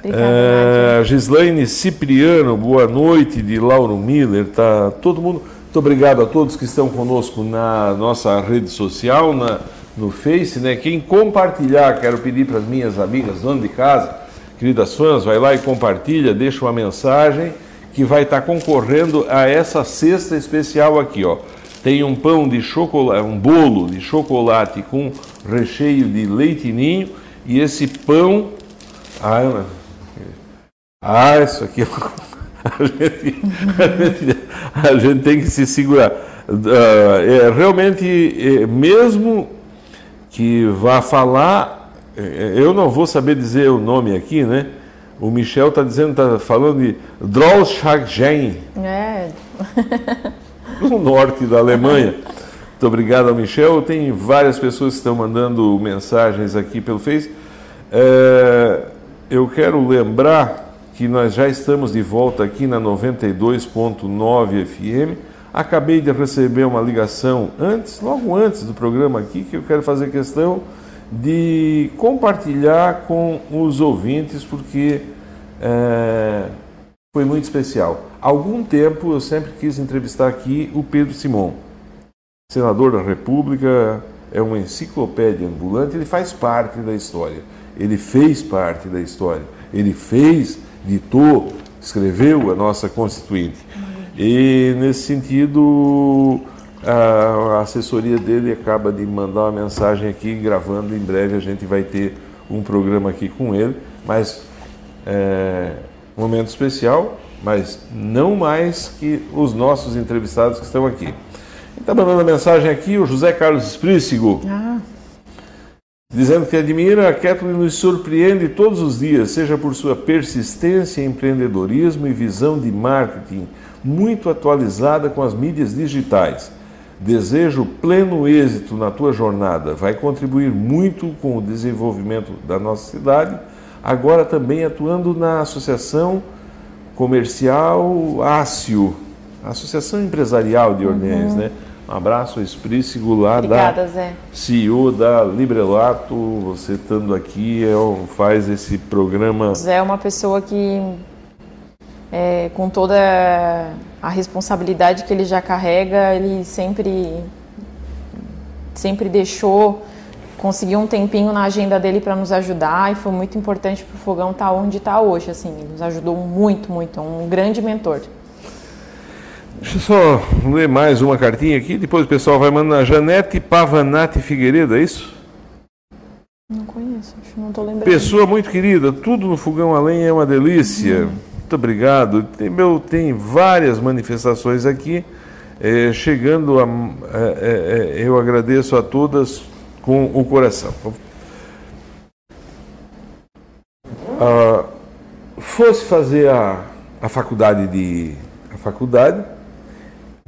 Obrigada, É, Gislaine Cipriano, boa noite, de Lauro Miller, tá todo mundo. Muito obrigado a todos que estão conosco na nossa rede social, na, no Face, né? Quem compartilhar, quero pedir para as minhas amigas, dono de casa, queridas fãs, vai lá e compartilha, deixa uma mensagem que vai estar concorrendo a essa cesta especial aqui, ó. Tem um pão de chocolate, um bolo de chocolate com recheio de leite ninho e esse pão, ah, ah isso aqui a gente, a gente, a gente tem que se segurar. Uh, é, realmente, é, mesmo que vá falar, é, eu não vou saber dizer o nome aqui, né? O Michel está dizendo, está falando de Drollschaggen. É. no norte da Alemanha. Muito obrigado ao Michel. Tem várias pessoas que estão mandando mensagens aqui pelo Face. É, eu quero lembrar que nós já estamos de volta aqui na 92.9 FM. Acabei de receber uma ligação antes, logo antes do programa aqui, que eu quero fazer questão de compartilhar com os ouvintes, porque é, foi muito especial. Há algum tempo eu sempre quis entrevistar aqui o Pedro Simon, senador da República, é uma enciclopédia ambulante, ele faz parte da história, ele fez parte da história, ele fez, ditou, escreveu a nossa Constituinte. E nesse sentido, a assessoria dele acaba de mandar uma mensagem aqui, gravando. Em breve a gente vai ter um programa aqui com ele, mas é, momento especial, mas não mais que os nossos entrevistados que estão aqui. Está mandando a mensagem aqui o José Carlos Esprícigo. Ah. Dizendo que admira a Kathleen nos surpreende todos os dias, seja por sua persistência, empreendedorismo e visão de marketing muito atualizada com as mídias digitais. Desejo pleno êxito na tua jornada. Vai contribuir muito com o desenvolvimento da nossa cidade agora também atuando na Associação Comercial Ácio, Associação Empresarial de Orleans, uhum. né? Um abraço lá Obrigada, da Zé. CEO da Librelato, você estando aqui, é, faz esse programa. Zé é uma pessoa que, é, com toda a responsabilidade que ele já carrega, ele sempre, sempre deixou conseguiu um tempinho na agenda dele para nos ajudar e foi muito importante para o Fogão estar tá onde está hoje. Assim, ele nos ajudou muito, muito. É um grande mentor. Deixa eu só ler mais uma cartinha aqui, depois o pessoal vai mandar. Janete Pavanati Figueiredo, é isso? Não conheço, acho que não estou lembrando. Pessoa muito querida, tudo no Fogão Além é uma delícia. Hum. Muito obrigado. Tem, meu, tem várias manifestações aqui. É, chegando a. É, é, eu agradeço a todas com o coração. Ah, fosse fazer a, a faculdade de a faculdade,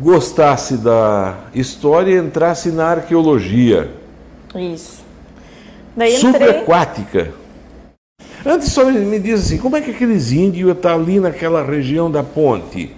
gostasse da história, entrasse na arqueologia. Isso. Daí Subaquática. Antes só me diz assim, como é que aqueles índios estão ali naquela região da ponte?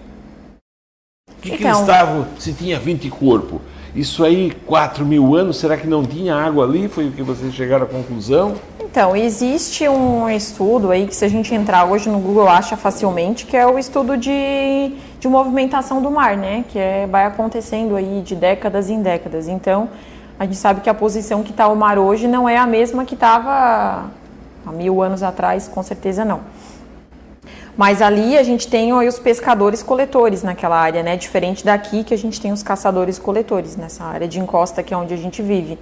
O que, então, que eles estavam, se tinha 20 corpos? Isso aí, 4 mil anos, será que não tinha água ali? Foi o que vocês chegaram à conclusão? Então, existe um estudo aí que se a gente entrar hoje no Google acha facilmente, que é o estudo de, de movimentação do mar, né? Que é, vai acontecendo aí de décadas em décadas. Então, a gente sabe que a posição que está o mar hoje não é a mesma que estava há mil anos atrás, com certeza não. Mas ali a gente tem ó, os pescadores coletores naquela área, né? Diferente daqui que a gente tem os caçadores coletores nessa área de encosta que é onde a gente vive.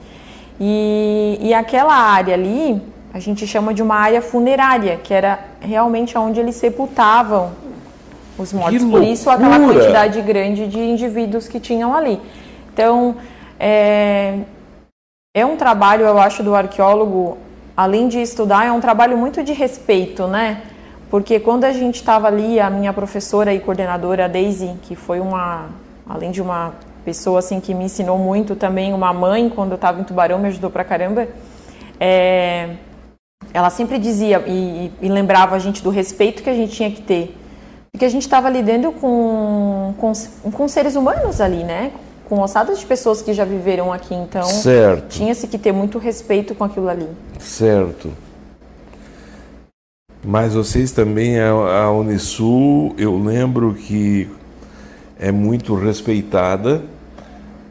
E, e aquela área ali a gente chama de uma área funerária, que era realmente onde eles sepultavam os mortos. Por isso aquela quantidade grande de indivíduos que tinham ali. Então é, é um trabalho, eu acho, do arqueólogo, além de estudar, é um trabalho muito de respeito, né? Porque quando a gente estava ali, a minha professora e coordenadora, a Daisy, que foi uma, além de uma pessoa assim que me ensinou muito, também uma mãe, quando eu estava em Tubarão, me ajudou pra caramba, é, ela sempre dizia e, e, lembrava a gente do respeito que a gente tinha que ter. Porque a gente estava lidando com, com, com seres humanos ali, né? Com ossadas de pessoas que já viveram aqui, então tinha-se que ter muito respeito com aquilo ali. Certo. Mas vocês também, a, Unisul, eu lembro que é muito respeitada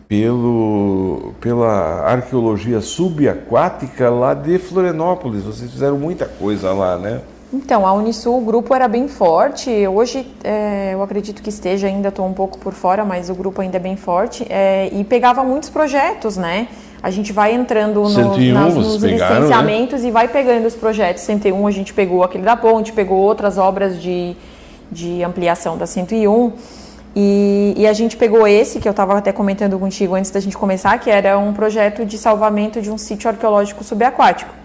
pelo, pela arqueologia subaquática lá de Florianópolis. Vocês fizeram muita coisa lá, né? Então, a Unisul, o grupo era bem forte. Hoje, é, eu acredito que esteja ainda, estou um pouco por fora, mas o grupo ainda é bem forte. É, e pegava muitos projetos, né? A gente vai entrando no, 101, nas, nos pegaram, né? licenciamentos e vai pegando os projetos. 101 a gente pegou aquele da ponte, pegou outras obras de, de ampliação da 101. E, e a gente pegou esse, que eu estava até comentando contigo antes da gente começar, que era um projeto de salvamento de um sítio arqueológico subaquático.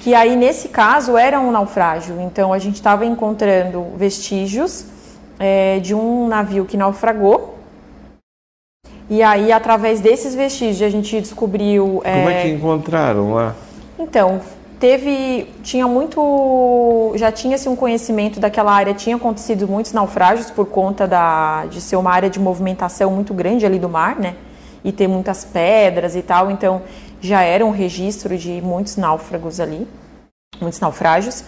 Que aí, nesse caso, era um naufrágio. Então, a gente estava encontrando vestígios é, de um navio que naufragou. E aí, através desses vestígios, a gente descobriu. Como é que encontraram lá? Então, teve, tinha muito, já tinha-se um conhecimento daquela área, tinha acontecido muitos naufrágios por conta da, de ser uma área de movimentação muito grande ali do mar, né? E ter muitas pedras e tal, então já era um registro de muitos náufragos ali, muitos naufrágios.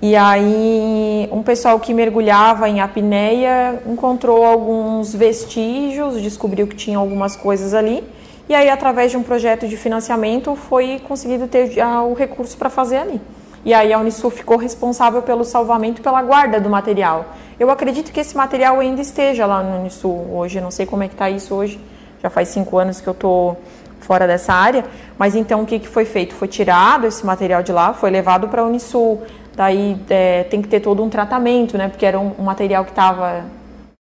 E aí, um pessoal que mergulhava em apneia encontrou alguns vestígios, descobriu que tinha algumas coisas ali. E aí, através de um projeto de financiamento, foi conseguido ter o recurso para fazer ali. E aí, a Unisul ficou responsável pelo salvamento e pela guarda do material. Eu acredito que esse material ainda esteja lá no Unisul hoje. Eu não sei como é que está isso hoje. Já faz cinco anos que eu estou fora dessa área. Mas então, o que, que foi feito? Foi tirado esse material de lá, foi levado para a Unisul. Daí é, tem que ter todo um tratamento, né? Porque era um, um material que estava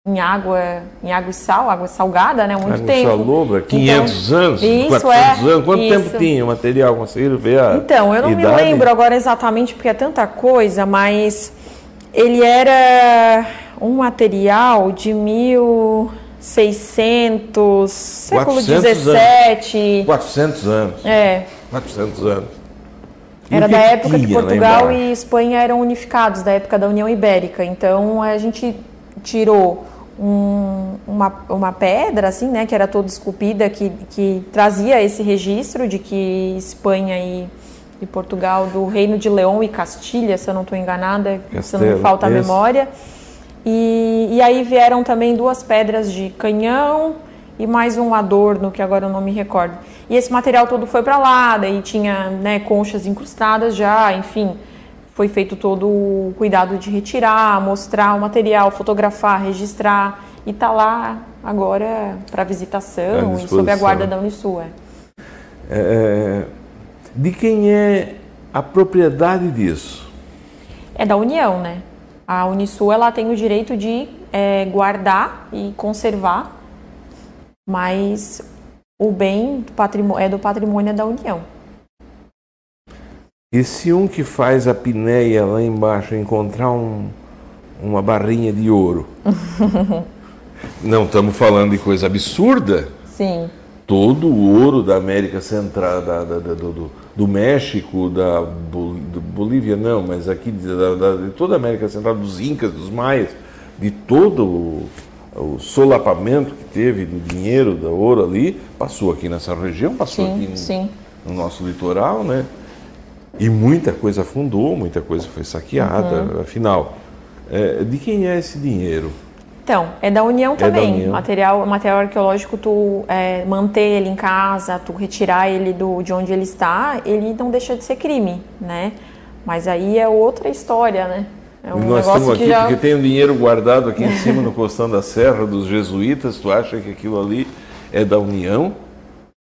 em água, em água e sal, água salgada, né? Muito água tempo. salobra, 500 então, anos, isso 400 é, anos. Quanto isso. tempo tinha o material? Conseguiram ver a Então, eu não idade? me lembro agora exatamente porque é tanta coisa, mas ele era um material de 1600, século 400 17. 400 anos. É, 400 anos. E Era da época que Portugal e Espanha eram unificados, da época da União Ibérica. Então a gente tirou um- uma, uma pedra, assim, né, que era toda esculpida, que, que trazia esse registro de que Espanha e, e Portugal, do Reino de Leão e Castilha, se eu não estou enganada, se não me Castelo, falta a isso. memória. E, e aí vieram também duas pedras de canhão e mais um adorno, que agora eu não me recordo. E esse material todo foi para lá, daí tinha né, conchas incrustadas já, enfim. Foi feito todo o cuidado de retirar, mostrar o material, fotografar, registrar. E tá lá agora para visitação e sob a guarda da Unisul. é. É, de quem é a propriedade disso? É da União, né? A Unisul ela tem o direito de é, guardar e conservar, mas o bem do é do patrimônio da União. E se um que faz a pinéia lá embaixo encontrar um- uma barrinha de ouro? Não estamos falando de coisa absurda. Sim, Todo o ouro da América Central, da- da- da- do, do- México, da Bolívia, não, mas aqui de, da- da- de toda a América Central, dos Incas, dos Maias, de todo o, o solapamento que teve do dinheiro, do ouro ali, passou aqui nessa região, passou sim, aqui no- sim. no nosso litoral, né? E muita coisa afundou, muita coisa foi saqueada, Uhum. afinal. é, de quem é esse dinheiro? Então, é da União da também. União. Material, material arqueológico, tu é, manter ele em casa, tu retirar ele do, de onde ele está, ele não deixa de ser crime, né? Mas aí é outra história, né? É um Nós estamos aqui já... porque tem um dinheiro guardado aqui em cima no costão da serra dos jesuítas. Tu acha que aquilo ali é da União?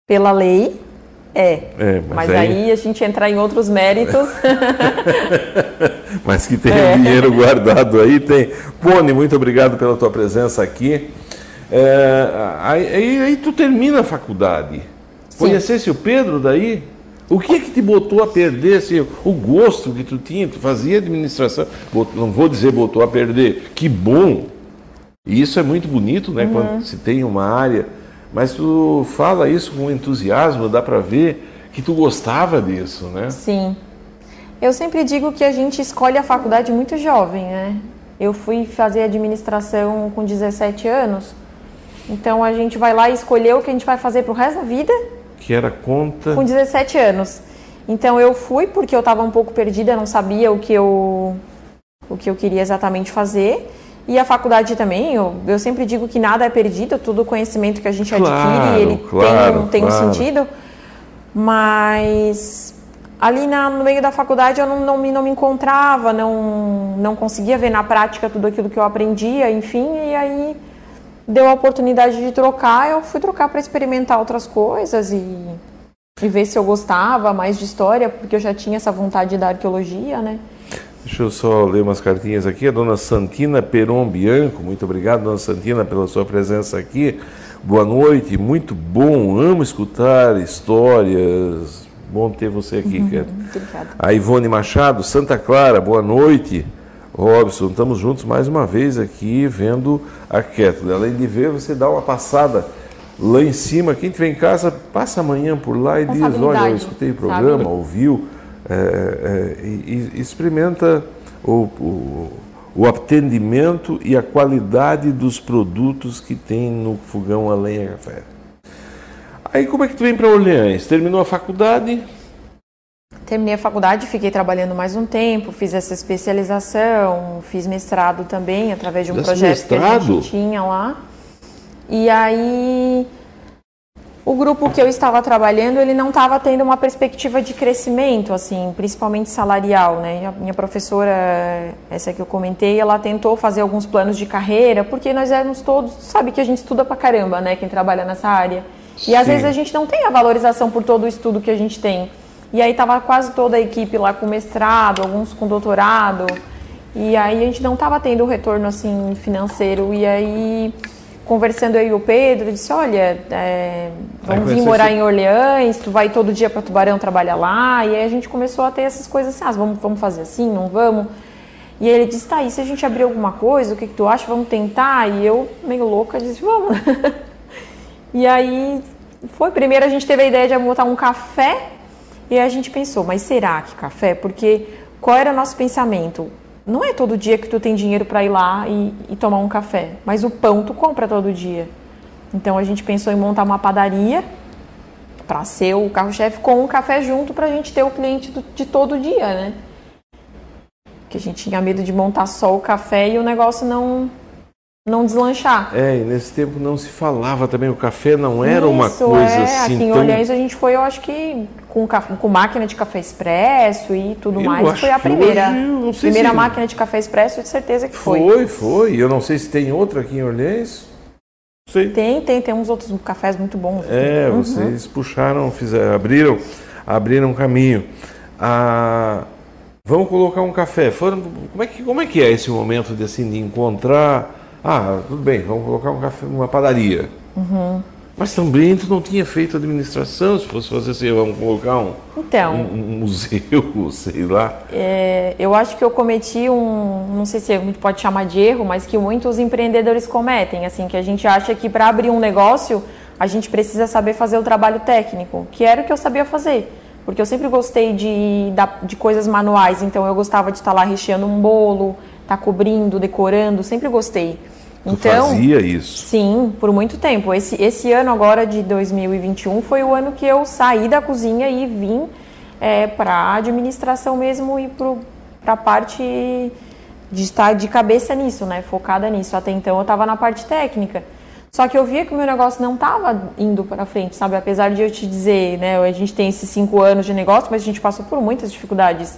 Pela lei, é. É, mas Mas, aí- aí... a gente entrar em outros méritos. Mas que tem É. dinheiro guardado aí, tem. Pone, muito obrigado pela tua presença aqui. É, aí, aí- tu termina a faculdade. Sim. Conhecesse o Pedro daí? O que é que te botou a perder assim, o gosto que tu tinha? Tu fazia administração, não vou dizer botou a perder, que bom! E isso é muito bonito, né? Uhum. Quando se tem uma área. Mas tu fala isso com entusiasmo, dá para ver que tu gostava disso, né? Sim. Eu sempre digo que a gente escolhe a faculdade muito jovem, né? Eu fui fazer administração com 17 anos. Então a gente vai lá e escolher o que a gente vai fazer pro resto da vida Que era conta. com 17 anos. Então eu fui porque eu estava um pouco perdida, não sabia o que eu o que eu queria exatamente fazer. E a faculdade também, eu, eu sempre digo que nada é perdido, todo conhecimento que a gente Claro, adquire, ele claro, tem, tem claro. um sentido. Mas ali na, no meio da faculdade eu não, não, me, não me encontrava, não, não conseguia ver na prática tudo aquilo que eu aprendia, enfim, e aí deu a oportunidade de trocar, eu fui trocar para experimentar outras coisas e, e ver se eu gostava mais de história, porque eu já tinha essa vontade da arqueologia, né? Deixa eu só ler umas cartinhas aqui. A dona Santina Peron Bianco, muito obrigado, dona Santina, pela sua presença aqui. Boa noite, muito bom, amo escutar histórias, Bom ter você aqui, uhum, Obrigada. A Ivone Machado, Santa Clara, boa noite. Robson, estamos juntos mais uma vez aqui vendo a Ketley. Além de ver, você dá uma passada lá em cima. Quem estiver em casa, passa amanhã por lá e diz: Olha, eu escutei o programa, sabe? ouviu, é, é, e, e, experimenta o, o, o atendimento e a qualidade dos produtos que tem no fogão a lenha café. Aí como é que tu vem para Orleans? Terminou a faculdade? Terminei a faculdade, fiquei trabalhando mais um tempo, fiz essa especialização, fiz mestrado também, através de um projeto mestrado? que a gente tinha lá. E aí, o grupo que eu estava trabalhando, ele não estava tendo uma perspectiva de crescimento, assim, principalmente salarial, né? A minha professora, essa que eu comentei, ela tentou fazer alguns planos de carreira, porque nós éramos todos, sabe que a gente estuda pra caramba, né? Quem trabalha nessa área. E às vezes a gente não tem a valorização por todo o estudo que a gente tem. E aí tava quase toda a equipe lá com mestrado, alguns com doutorado. E aí a gente não tava tendo o retorno assim financeiro. E aí conversando eu e o Pedro, disse, olha, é, vamos vir morar esse... em Orleans, tu vai todo dia para Tubarão trabalhar lá. E aí a gente começou a ter essas coisas assim, ah, vamos, vamos fazer assim, não vamos. E ele disse, tá, e se a gente abrir alguma coisa, o que, que tu acha? Vamos tentar? E eu, meio louca, disse, vamos. E aí foi. Primeiro a gente teve a ideia de montar um café e a gente pensou, mas será que café? Porque qual era o nosso pensamento? Não é todo dia que tu tem dinheiro para ir lá e, e, tomar um café, mas o pão tu compra todo dia. Então a gente pensou em montar uma padaria para ser o carro-chefe com um café junto para a gente ter o cliente do, de todo dia, né? Que a gente tinha medo de montar só o café e o negócio não não deslanchar. É, e nesse tempo não se falava também, o café não era Isso, uma coisa é. assim. Aqui em tão... Orleans a gente foi, eu acho que com, com máquina de café expresso e tudo eu mais. Foi a primeira. Hoje, primeira se... máquina de café expresso, de certeza que foi. Foi, foi. Eu não sei se tem outra aqui em Orleans. Sei. Tem, tem, tem uns outros cafés muito bons. É, uhum. vocês puxaram, fizeram, abriram, abriram caminho. Ah, vamos colocar um café. Foram, como, é que, como é que é esse momento de, assim, de encontrar ah, tudo bem, vamos colocar um café numa padaria. Uhum. Mas também tu não tinha feito administração, se fosse fazer assim, vamos colocar um, então, um, um museu, sei lá. É, eu acho que eu cometi um, não sei se a gente pode chamar de erro, mas que muitos empreendedores cometem, assim, que a gente acha que para abrir um negócio a gente precisa saber fazer o trabalho técnico, que era o que eu sabia fazer. Porque eu sempre gostei de, de coisas manuais, então eu gostava de estar lá recheando um bolo, estar tá cobrindo, decorando, sempre gostei. Tu então, fazia isso? Sim, por muito tempo. Esse, esse ano agora de 2021 foi o ano que eu saí da cozinha e vim é, para a administração mesmo e para a parte de estar de cabeça nisso, né? Focada nisso. Até então eu estava na parte técnica. Só que eu via que o meu negócio não estava indo para frente, sabe? Apesar de eu te dizer, né? A gente tem esses cinco anos de negócio, mas a gente passou por muitas dificuldades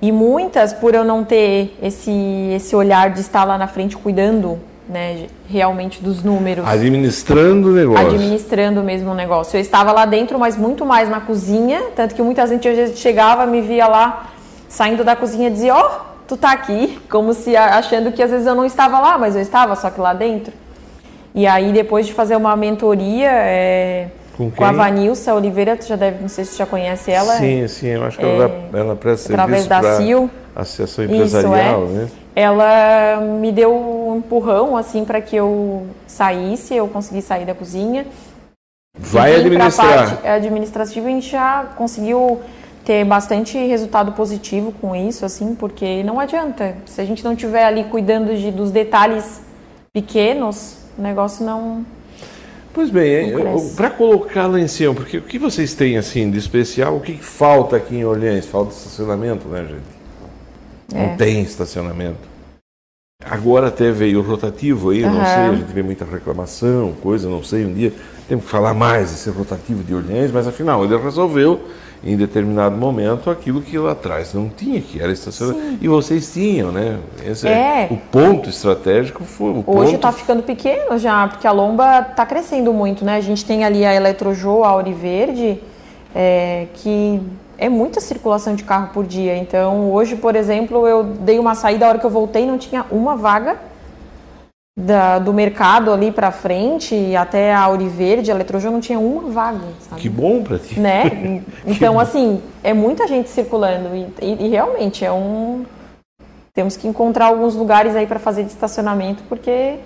e muitas, por eu não ter esse, esse olhar de estar lá na frente cuidando né, realmente dos números. Administrando o negócio. Administrando mesmo o negócio. Eu estava lá dentro, mas muito mais na cozinha, tanto que muita gente chegava, me via lá saindo da cozinha e dizia, ó, oh, tu tá aqui, como se achando que às vezes eu não estava lá, mas eu estava, só que lá dentro. E aí, depois de fazer uma mentoria, é, com, com a Vanilsa Oliveira, tu já deve, não sei se tu já conhece ela. Sim, sim, eu acho que é, ela, ela presta através da CIL. Associação Empresarial, Isso, é. né? Ela me deu um empurrão assim para que eu saísse, eu consegui sair da cozinha. Vai administrar. Parte administrativa a gente já conseguiu ter bastante resultado positivo com isso, assim, porque não adianta. Se a gente não estiver ali cuidando de, dos detalhes pequenos, o negócio não Pois bem, para colocar lá em cima, porque o que vocês têm assim de especial, o que falta aqui em Orleans? Falta estacionamento, né, gente? É. Não tem estacionamento. Agora até veio o rotativo aí, uhum. não sei, a gente vê muita reclamação, coisa, não sei, um dia temos que falar mais desse rotativo de Orleans, mas afinal ele resolveu em determinado momento aquilo que lá atrás não tinha, que era estacionamento. E vocês tinham, né? Esse é. é. o ponto estratégico foi Hoje está ficando pequeno já, porque a lomba está crescendo muito, né? A gente tem ali a Eletrojô, a Auriverde, é, que é muita circulação de carro por dia. Então, hoje, por exemplo, eu dei uma saída, a hora que eu voltei não tinha uma vaga da, do mercado ali para frente até a Auriverde, a Eletrojô não tinha uma vaga. Sabe? Que bom para ti. Né? Então, assim, é muita gente circulando e, e, e, realmente é um. Temos que encontrar alguns lugares aí para fazer de estacionamento porque.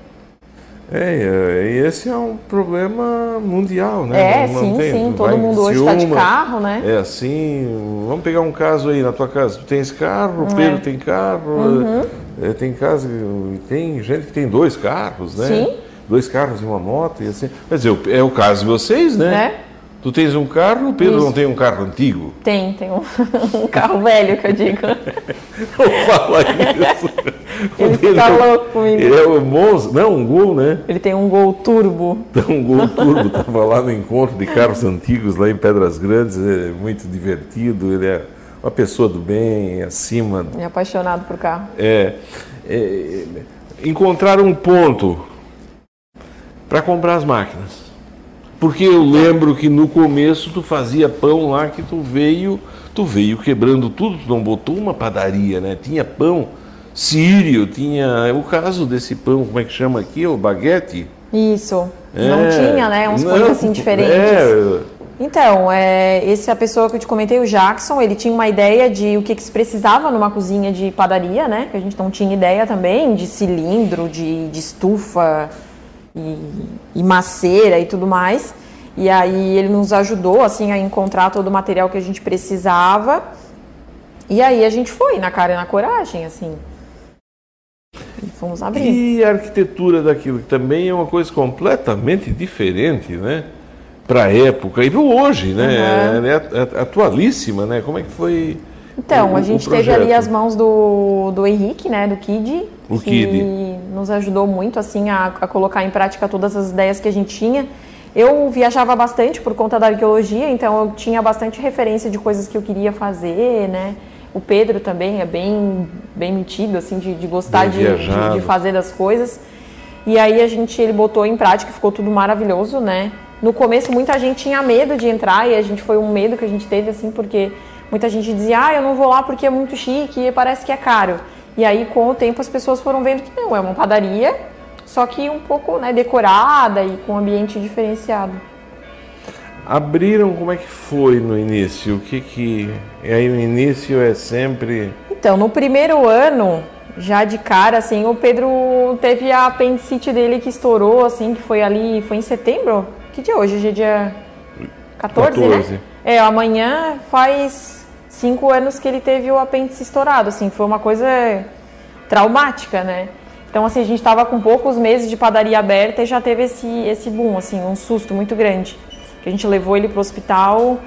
É, e esse é um problema mundial, né? É, não, não sim, tem, sim. Todo mundo hoje está de carro, né? É assim. Vamos pegar um caso aí na tua casa. Tu tens carro, o Pedro é. tem carro. Uhum. É, tem casa, tem gente que tem dois carros, né? Sim. Dois carros e uma moto e assim. Mas é o, é o caso de vocês, né? É. Tu tens um carro, o Pedro Isso. não tem um carro antigo? Tem, tem um, um carro velho que eu digo. não fala isso. Ele fica louco comigo. Ele é o Monza, não, um Gol, né? Ele tem um Gol Turbo. um Gol Turbo, estava lá no encontro de carros antigos lá em Pedras Grandes, é muito divertido, ele é uma pessoa do bem, acima. E apaixonado por carro. É, é encontrar um ponto para comprar as máquinas. Porque eu lembro que no começo tu fazia pão lá que tu veio, tu veio quebrando tudo, tu não botou uma padaria, né? Tinha pão sírio, tinha o caso desse pão, como é que chama aqui, o baguete. Isso. É, não tinha, né? Uns pães assim diferentes. É, então, é, esse é a pessoa que eu te comentei, o Jackson, ele tinha uma ideia de o que, que se precisava numa cozinha de padaria, né? Que a gente não tinha ideia também, de cilindro, de, de estufa e, e maceira e tudo mais. E aí ele nos ajudou, assim, a encontrar todo o material que a gente precisava. E aí a gente foi na cara e na coragem, assim. E fomos abrir. E a arquitetura daquilo, que também é uma coisa completamente diferente, né? Para a época e hoje, né? Uhum. É, é, atualíssima, né? Como é que foi? Então, o, a gente teve ali as mãos do, do Henrique, né? Do Kid, o que Kid. nos ajudou muito assim a, a colocar em prática todas as ideias que a gente tinha. Eu viajava bastante por conta da arqueologia, então eu tinha bastante referência de coisas que eu queria fazer, né? O Pedro também é bem, bem metido, assim, de, de gostar de, de, de, fazer das coisas. E aí a gente, ele botou em prática, ficou tudo maravilhoso, né? No começo muita gente tinha medo de entrar e a gente foi um medo que a gente teve assim porque muita gente dizia: "Ah, eu não vou lá porque é muito chique e parece que é caro". E aí com o tempo as pessoas foram vendo que não, é uma padaria, só que um pouco, né, decorada e com um ambiente diferenciado. Abriram, como é que foi no início? O que que e aí o início é sempre Então, no primeiro ano, já de cara, assim, o Pedro teve a apendicite dele que estourou, assim, que foi ali, foi em setembro, que dia é hoje? Hoje é dia 14, 14. né? É, amanhã faz cinco anos que ele teve o apêndice estourado, assim, foi uma coisa traumática, né? Então, assim, a gente estava com poucos meses de padaria aberta e já teve esse, esse boom, assim, um susto muito grande. Que a gente levou ele para o hospital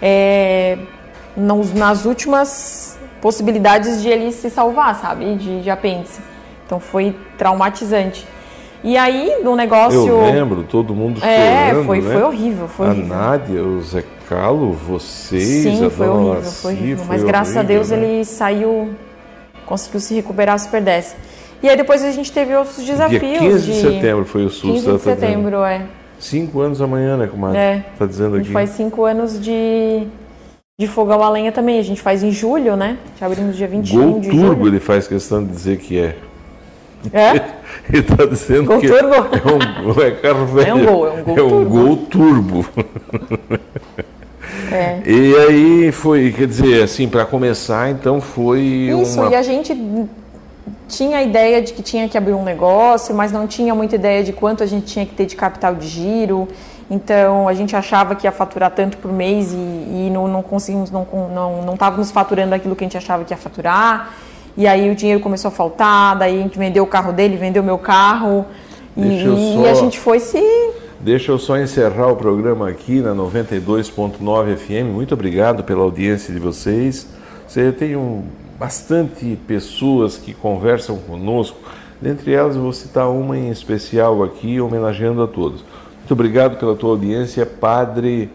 é, nos, nas últimas possibilidades de ele se salvar, sabe? De, de apêndice. Então, foi traumatizante. E aí, no negócio. Eu lembro, todo mundo é, chorando. É, foi, né? foi horrível, foi a horrível. A Nádia, o Zé Calo, vocês, Sim, a foi horrível, Laci, foi horrível. Mas foi graças horrível, a Deus né? ele saiu, conseguiu se recuperar super 10. E aí depois a gente teve outros desafios. Dia 15 de, de setembro foi o SUS. 15 de setembro, é. Cinco anos amanhã, né, comadre? É. Tá dizendo aqui. A gente faz cinco anos de, de fogão a lenha também. A gente faz em julho, né? Já abrimos dia 21 Gol de turbo, julho. ele faz questão de dizer que é. É? Ele está dizendo gol que turbo. é um é carro velho. É um gol, é um gol é um turbo. gol turbo. É. E aí foi, quer dizer, assim, para começar, então foi Isso, uma... e a gente tinha a ideia de que tinha que abrir um negócio, mas não tinha muita ideia de quanto a gente tinha que ter de capital de giro. Então a gente achava que ia faturar tanto por mês e, e não, não conseguimos, não não não estávamos faturando aquilo que a gente achava que ia faturar. E aí o dinheiro começou a faltar, daí a gente vendeu o carro dele, vendeu meu carro. E, só... e a gente foi se Deixa eu só encerrar o programa aqui na 92.9 FM. Muito obrigado pela audiência de vocês. Você tem um, bastante pessoas que conversam conosco. Dentre elas, eu vou citar uma em especial aqui, homenageando a todos. Muito obrigado pela tua audiência, Padre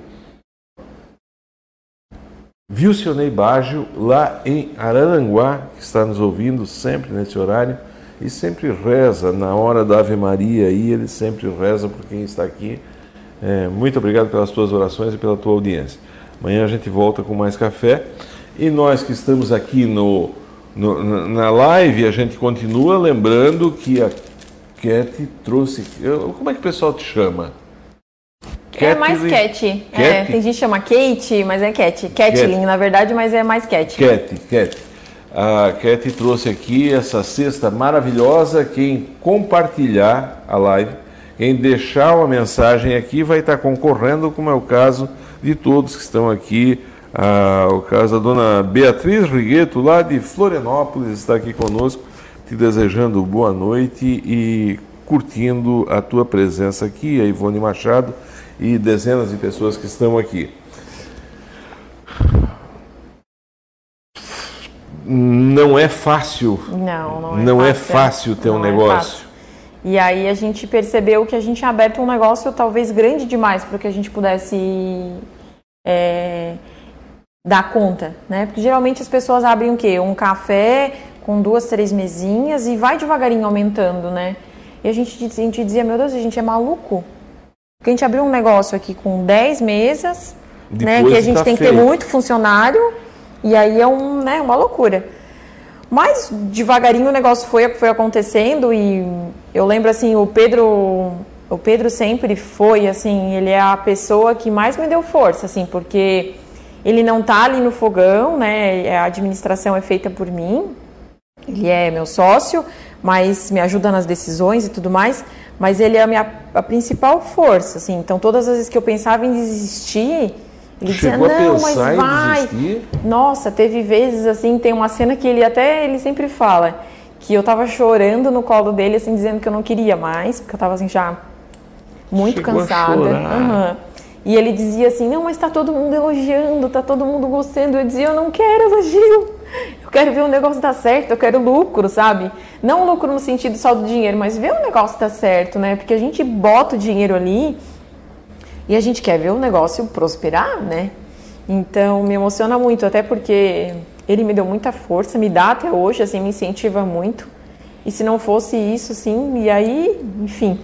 Vilcionei Baggio, lá em Araranguá, que está nos ouvindo sempre nesse horário e sempre reza na hora da Ave Maria e ele sempre reza por quem está aqui. É, muito obrigado pelas tuas orações e pela tua audiência. Amanhã a gente volta com mais café e nós que estamos aqui no, no na live, a gente continua lembrando que a Cat trouxe. Como é que o pessoal te chama? É mais Cat. É, tem gente que chama Kate, mas é Cat. Catlin, na verdade, mas é mais Cat. Cat, Cat. A Cat trouxe aqui essa cesta maravilhosa. Quem compartilhar a live, quem deixar uma mensagem aqui, vai estar concorrendo, como é o caso de todos que estão aqui. Ah, o caso da dona Beatriz Rigueto, lá de Florianópolis, está aqui conosco, te desejando boa noite e curtindo a tua presença aqui, a Ivone Machado e dezenas de pessoas que estão aqui. Não é fácil. Não, não é não fácil. é fácil ter não um é negócio. e aí a gente percebeu que a gente tinha aberto um negócio talvez grande demais para que a gente pudesse é, dar conta, né? Porque geralmente as pessoas abrem o quê? Um café com duas, três mesinhas e vai devagarinho aumentando, né? E a gente, a gente dizia, meu Deus, a gente é maluco. Porque a gente abriu um negócio aqui com 10 mesas, né, que a gente tá tem feito. que ter muito funcionário, e aí é um, né, uma loucura. Mas devagarinho o negócio foi, foi acontecendo e eu lembro assim, o Pedro, o Pedro sempre foi assim, ele é a pessoa que mais me deu força, assim, porque ele não tá ali no fogão, né? A administração é feita por mim. Ele é meu sócio, mas me ajuda nas decisões e tudo mais mas ele é a minha a principal força, assim. Então, todas as vezes que eu pensava em desistir, ele Chegou dizia, não, mas vai. Nossa, teve vezes, assim, tem uma cena que ele até, ele sempre fala, que eu tava chorando no colo dele, assim, dizendo que eu não queria mais, porque eu tava, assim, já muito Chegou cansada. Uhum. E ele dizia assim, não, mas tá todo mundo elogiando, tá todo mundo gostando. Eu dizia, eu não quero elogio. Eu quero ver o negócio dar certo, eu quero lucro, sabe? Não lucro no sentido só do dinheiro, mas ver o negócio dar certo, né? Porque a gente bota o dinheiro ali e a gente quer ver o negócio prosperar, né? Então me emociona muito, até porque ele me deu muita força, me dá até hoje, assim, me incentiva muito. E se não fosse isso, sim, e aí, enfim.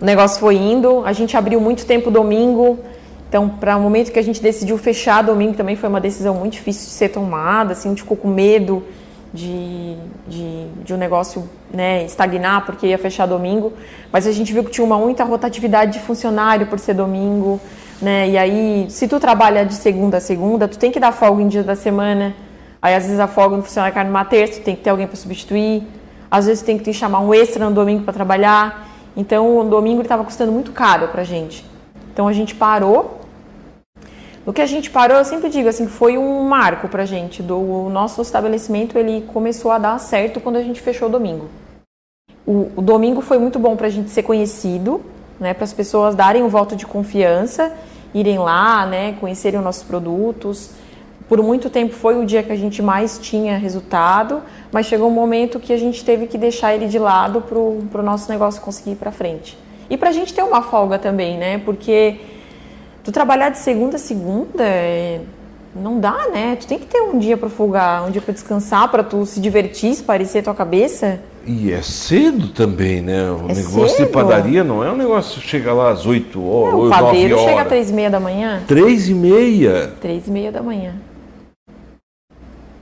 O negócio foi indo, a gente abriu muito tempo domingo, então, para o momento que a gente decidiu fechar domingo, também foi uma decisão muito difícil de ser tomada, assim, a gente ficou com medo de, de, de um negócio né, estagnar porque ia fechar domingo, mas a gente viu que tinha uma muita rotatividade de funcionário por ser domingo, né, e aí, se tu trabalha de segunda a segunda, tu tem que dar folga em dia da semana, aí às vezes a folga no funcionário cai numa terça, tu tem que ter alguém para substituir, às vezes tem que chamar um extra no domingo para trabalhar, então o domingo estava custando muito caro para a gente. Então a gente parou o que a gente parou, eu sempre digo assim, foi um marco pra gente. Do o nosso estabelecimento, ele começou a dar certo quando a gente fechou o domingo. O, o domingo foi muito bom pra gente ser conhecido, né, para as pessoas darem um voto de confiança, irem lá, né, conhecerem os nossos produtos. Por muito tempo foi o dia que a gente mais tinha resultado, mas chegou um momento que a gente teve que deixar ele de lado para o nosso negócio conseguir ir para frente. E para a gente ter uma folga também, né? Porque Tu trabalhar de segunda a segunda é... não dá, né? Tu tem que ter um dia para folgar, um dia para descansar, para tu se divertir, parecer tua cabeça. E é cedo também, né? O é negócio cedo. de padaria não é um negócio que chega lá às 8 horas, é, o 9 padeiro horas. chega às 3 e meia da manhã. 3 e meia? 3 e meia da manhã.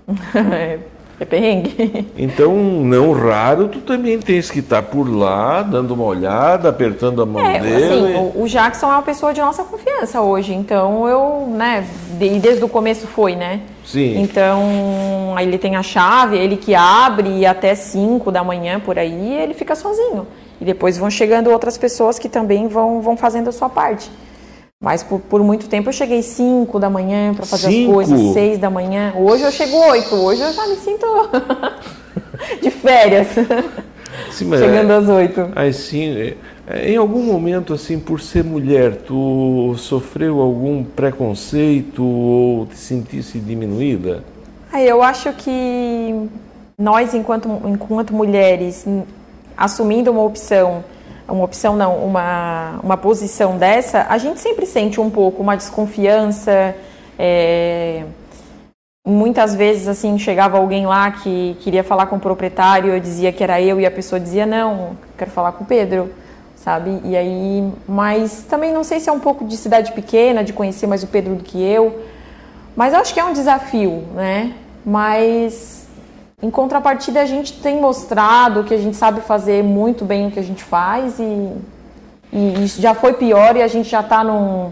É, perrengue. Então, não raro, tu também tens que estar por lá, dando uma olhada, apertando a mão é, dele. Assim, o, o Jackson é uma pessoa de nossa confiança hoje, então eu, né, e desde o começo foi, né? Sim. Então, aí ele tem a chave, ele que abre e até 5 da manhã por aí, ele fica sozinho. E depois vão chegando outras pessoas que também vão, vão fazendo a sua parte. Mas por, por muito tempo eu cheguei 5 da manhã para fazer Cinco? as coisas, 6 da manhã. Hoje eu chego 8, hoje eu já me sinto de férias. Sim, Chegando às 8. Aí sim, é, em algum momento, assim, por ser mulher, tu sofreu algum preconceito ou te sentisse diminuída? Aí eu acho que nós, enquanto, enquanto mulheres, assumindo uma opção uma opção não, uma, uma posição dessa, a gente sempre sente um pouco uma desconfiança. É, muitas vezes assim chegava alguém lá que queria falar com o proprietário, eu dizia que era eu e a pessoa dizia não, quero falar com o Pedro, sabe? E aí, mas também não sei se é um pouco de cidade pequena, de conhecer mais o Pedro do que eu, mas acho que é um desafio, né? Mas em contrapartida, a gente tem mostrado que a gente sabe fazer muito bem o que a gente faz e, e já foi pior e a gente já está num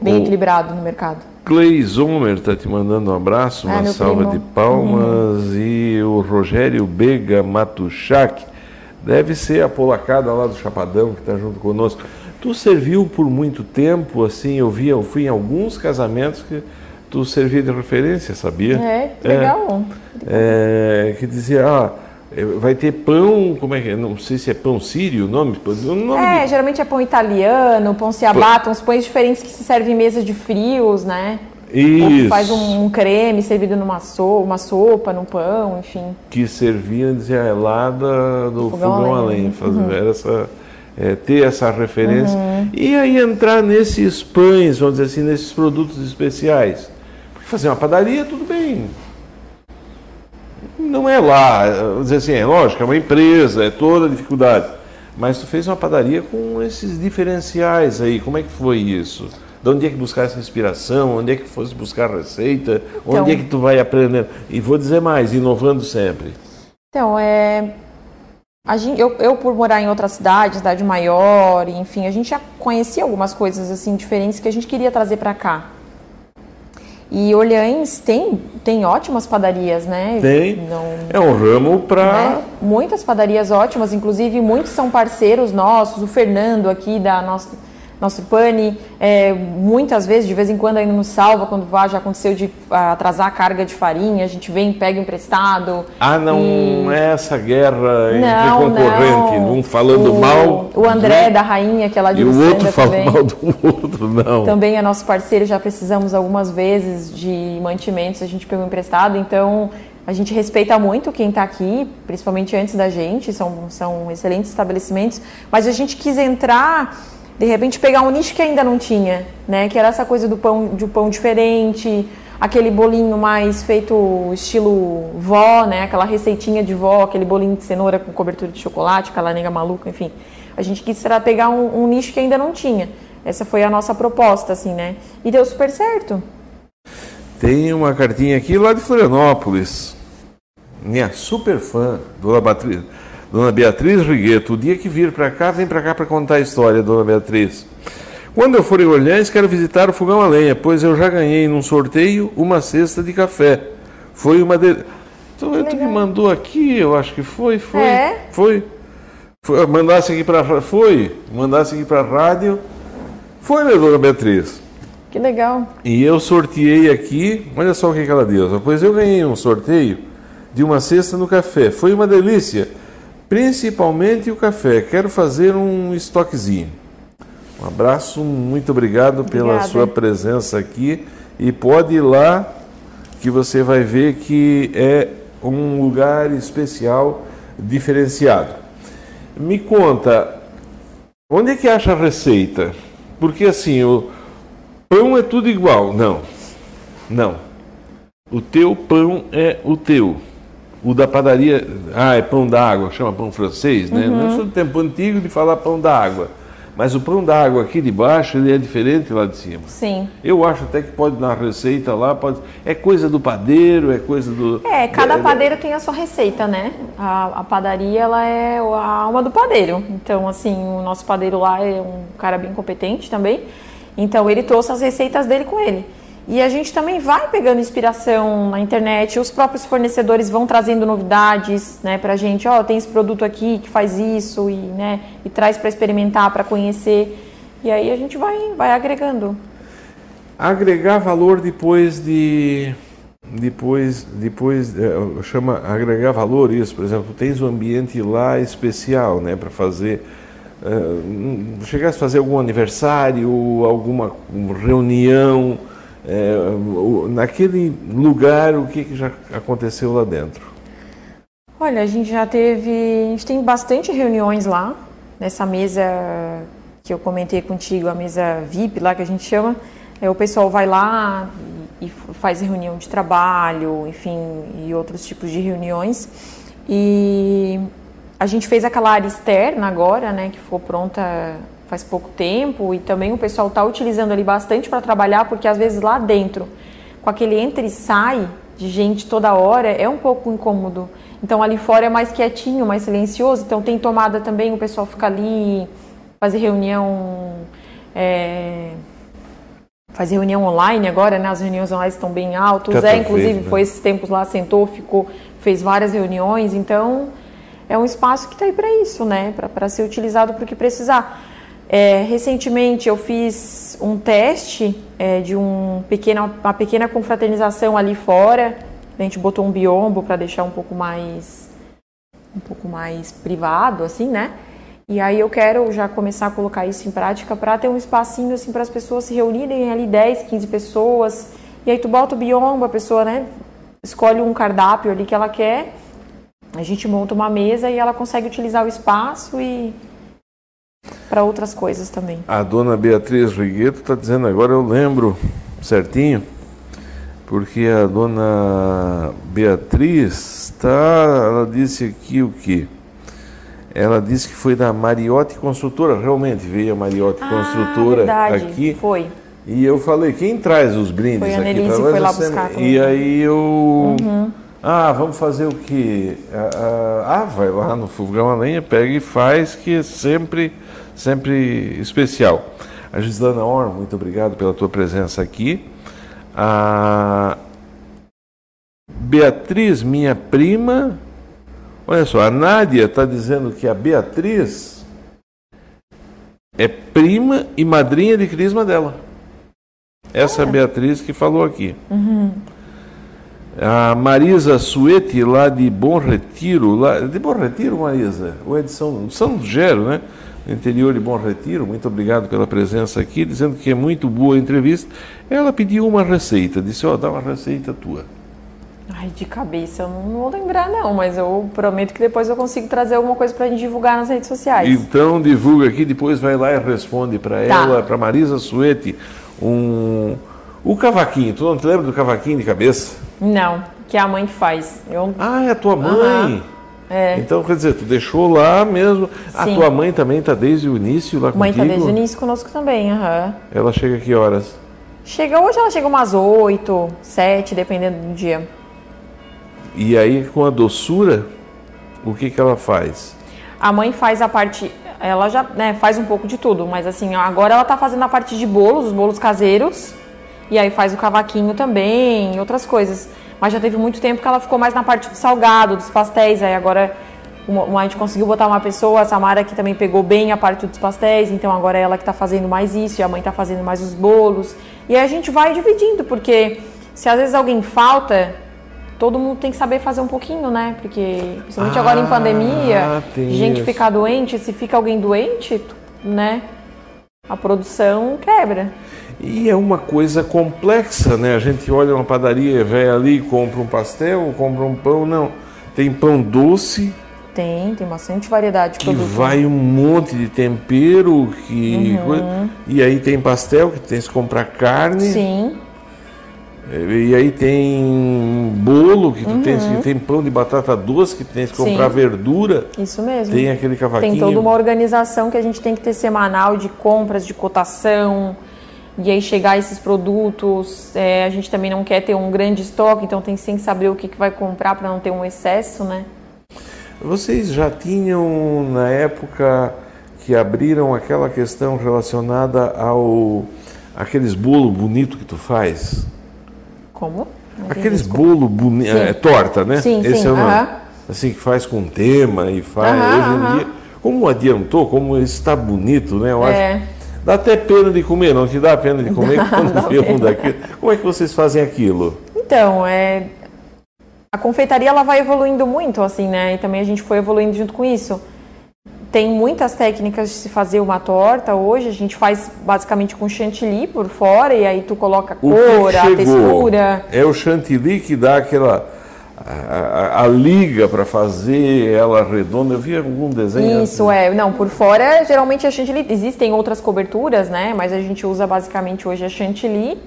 bem o equilibrado no mercado. Clay Zomer está te mandando um abraço, uma salva primo. de palmas uhum. e o Rogério Bega Matuchak deve ser a polacada lá do Chapadão que está junto conosco. Tu serviu por muito tempo, assim, eu vi, eu fui em alguns casamentos que tu servia de referência, sabia? É, que legal. É, é, que dizia, ah, vai ter pão, como é que é? Não sei se é pão sírio o nome. Nome é, de... geralmente é pão italiano, pão ciabatta, uns pães diferentes que se servem em mesas de frios, né? Isso. Faz um, um, creme servido numa sopa, uma sopa no pão, enfim. Que servia, dizia, é lá da, do fogão, fogão além. Uhum. Era essa, é, ter essa referência. Uhum. E aí entrar nesses pães, vamos dizer assim, nesses produtos especiais fazer uma padaria, tudo bem. Não é lá, dizer assim, é lógico, é uma empresa, é toda a dificuldade. Mas tu fez uma padaria com esses diferenciais aí, como é que foi isso? De onde é que buscar essa inspiração? Onde é que fosse buscar receita? Então, onde é que tu vai aprendendo? E vou dizer mais, inovando sempre. Então, é, Gente, eu, eu, por morar em outra cidade, cidade maior, enfim, a gente já conhecia algumas coisas assim diferentes que a gente queria trazer para cá. E Orleans tem, tem ótimas padarias, né? Tem. Não, é um ramo para. Né? Muitas padarias ótimas, inclusive muitos são parceiros nossos. O Fernando aqui da nossa nosso pane, é, muitas vezes, de vez em quando ainda nos salva, quando já aconteceu de atrasar a carga de farinha, a gente vem, pega emprestado. Ah, não e... é essa guerra entre não, concorrente, não. um falando o, mal. O André da Rainha, que é lá de E o outro fala mal do outro, não. Também é nosso parceiro, já precisamos algumas vezes de mantimentos, a gente pegou emprestado, então a gente respeita muito quem está aqui, principalmente antes da gente, são, são excelentes estabelecimentos, mas a gente quis entrar de repente pegar um nicho que ainda não tinha, né? Que era essa coisa do pão, de um pão diferente, aquele bolinho mais feito estilo vó, né? Aquela receitinha de vó, aquele bolinho de cenoura com cobertura de chocolate, aquela nega maluca, enfim. A gente quis era pegar um, um nicho que ainda não tinha. Essa foi a nossa proposta, assim, né? E deu super certo. Tem uma cartinha aqui lá de Florianópolis. Minha super fã, Dona Batriz. Dona Beatriz Rigueto, o dia que vir para cá, vem para cá para contar a história, Dona Beatriz. Quando eu for em Orleans, quero visitar o fogão a lenha, pois eu já ganhei num sorteio uma cesta de café. Foi uma de... Então, tu me mandou aqui, eu acho que foi, foi, é? foi. foi mandasse aqui para foi, mandasse aqui para a rádio. Foi, né, Dona Beatriz? Que legal. E eu sorteei aqui, olha só o que, que ela deu. Pois eu ganhei um sorteio de uma cesta no café. Foi uma delícia principalmente o café. Quero fazer um estoquezinho. Um abraço, muito obrigado Obrigada. pela sua presença aqui e pode ir lá que você vai ver que é um lugar especial, diferenciado. Me conta, onde é que acha a receita? Porque assim, o pão é tudo igual. Não, não. O teu pão é o teu. O da padaria, ah, é pão d'água, chama pão francês, né? Uhum. Não sou do tempo antigo de falar pão d'água. Mas o pão d'água aqui de baixo, ele é diferente lá de cima. Sim. Eu acho até que pode na receita lá, pode... é coisa do padeiro, é coisa do... É, cada é, padeiro tem a sua receita, né? A, a, padaria, ela é a alma do padeiro. Então, assim, o nosso padeiro lá é um cara bem competente também. Então, ele trouxe as receitas dele com ele. E a gente também vai pegando inspiração na internet, os próprios fornecedores vão trazendo novidades né, a gente. Ó, oh, tem esse produto aqui que faz isso e, né, e traz para experimentar, para conhecer. E aí a gente vai, vai agregando. Agregar valor depois de. Depois, depois é, chama agregar valor isso, por exemplo, tens um ambiente lá especial, né, para fazer uh, chegasse a fazer algum aniversário, alguma reunião, é, naquele lugar, o que, que já aconteceu lá dentro? Olha, a gente já teve, a gente tem bastante reuniões lá, nessa mesa que eu comentei contigo, a mesa VIP lá que a gente chama, é, o pessoal vai lá e, e faz reunião de trabalho, enfim, e outros tipos de reuniões. E a gente fez aquela área externa agora, né, que ficou pronta faz pouco tempo, e também o pessoal está utilizando ali bastante para trabalhar, porque às vezes lá dentro, com aquele entra e sai de gente toda hora, é um pouco incômodo. Então ali fora é mais quietinho, mais silencioso, então tem tomada também, o pessoal fica ali, fazer reunião. É, fazer reunião online agora, né? As reuniões online estão bem altas. O Zé, inclusive, né? foi esses tempos lá, sentou, ficou, fez várias reuniões. Então, é um espaço que está aí para isso, né? Para ser utilizado para o que precisar. É, recentemente eu fiz um teste é, de um pequena, uma pequena confraternização ali fora. A gente botou um biombo para deixar um pouco mais um pouco mais privado, assim, né? E aí eu quero já começar a colocar isso em prática para ter um espacinho assim para as pessoas se reunirem ali 10, 15 pessoas. E aí tu bota o biombo, a pessoa, né, escolhe um cardápio ali que ela quer. A gente monta uma mesa e ela consegue utilizar o espaço e para outras coisas também. A dona Beatriz Rigueto está dizendo agora, eu lembro certinho, porque a dona Beatriz está, ela disse aqui o que? Ela disse que foi da Mariotti Construtora, realmente veio a Mariotti ah, Construtora verdade, aqui. Foi. E eu falei, quem traz os brindes foi aqui para nós? Foi lá buscar e aí eu. Uhum. Ah, vamos fazer o quê? Ah, ah, ah, vai lá no fogão a lenha, pega e faz, que é sempre sempre especial. A Gislana Or, muito obrigado pela tua presença aqui. A Beatriz, minha prima. Olha só, a Nádia está dizendo que a Beatriz é prima e madrinha de crisma dela. Essa é a Beatriz que falou aqui. Uhum. A Marisa Suete, lá de Bom Retiro, lá, de Bom Retiro, Marisa, ou é de São, São Gero, né? Interior de Bom Retiro, muito obrigado pela presença aqui, dizendo que é muito boa a entrevista. Ela pediu uma receita, disse, ó, oh, dá uma receita tua. Ai, de cabeça eu não vou lembrar não, mas eu prometo que depois eu consigo trazer alguma coisa para gente divulgar nas redes sociais. Então divulga aqui, depois vai lá e responde para tá. ela, para Marisa Suete, um... O cavaquinho, tu não te lembra do cavaquinho de cabeça? Não, que é a mãe que faz. Eu... Ah, é a tua mãe? Uhum. É. Então, quer dizer, tu deixou lá mesmo. A tua mãe também está desde o início lá mãe tá contigo? Mãe está desde o início conosco também, aham. Uhum. Ela chega que horas? Chega hoje, ela chega umas 8, 7, dependendo do dia. E aí, com a doçura, o que, que ela faz? A mãe faz a parte. Ela já né, faz um pouco de tudo, mas assim, agora ela está fazendo a parte de bolos, os bolos caseiros. E aí faz o cavaquinho também, outras coisas mas já teve muito tempo que ela ficou mais na parte do salgado, dos pastéis. Aí agora uma, a gente conseguiu botar uma pessoa, a Samara, que também pegou bem a parte dos pastéis, então agora é ela que está fazendo mais isso, e a mãe está fazendo mais os bolos. E aí a gente vai dividindo, porque se às vezes alguém falta, todo mundo tem que saber fazer um pouquinho, né? Porque, principalmente ah, agora em pandemia, gente isso. ficar doente, se fica alguém doente, né? A produção quebra. E é uma coisa complexa, né? A gente olha uma padaria, vai ali, compra um pastel, compra um pão, não. Tem pão doce. Tem, tem bastante variedade de que vai um monte de tempero, que uhum. e aí tem pastel que tem que comprar carne. Sim. E aí tem bolo, que tu uhum. tens, tem pão de batata doce, que tens que comprar Sim. verdura. Isso mesmo. Tem aquele cavaquinho. Tem toda uma organização que a gente tem que ter semanal de compras, de cotação, e aí chegar esses produtos, é, a gente também não quer ter um grande estoque, então tem que saber o que, que vai comprar para não ter um excesso, né? Vocês já tinham na época que abriram aquela questão relacionada ao aqueles bolo bonito que tu faz? Como? Aqueles bolo bonito, é, torta, né? Sim, Esse sim. é o nome. Uh -huh. Assim que faz com tema e faz. Uh -huh, hoje em uh -huh. dia, como adiantou, como está bonito, né? Eu é. acho Dá até pena de comer, não te dá pena de comer quando vê um daquilo? Como é que vocês fazem aquilo? Então, é... a confeitaria ela vai evoluindo muito, assim, né? E também a gente foi evoluindo junto com isso. Tem muitas técnicas de se fazer uma torta hoje. A gente faz basicamente com chantilly por fora e aí tu coloca a cor, a textura. É o chantilly que dá aquela a, a, liga para fazer ela redonda. Eu vi algum desenho. Isso é, não, por fora geralmente a chantilly, existem outras coberturas, né? Mas a gente usa basicamente hoje a chantilly.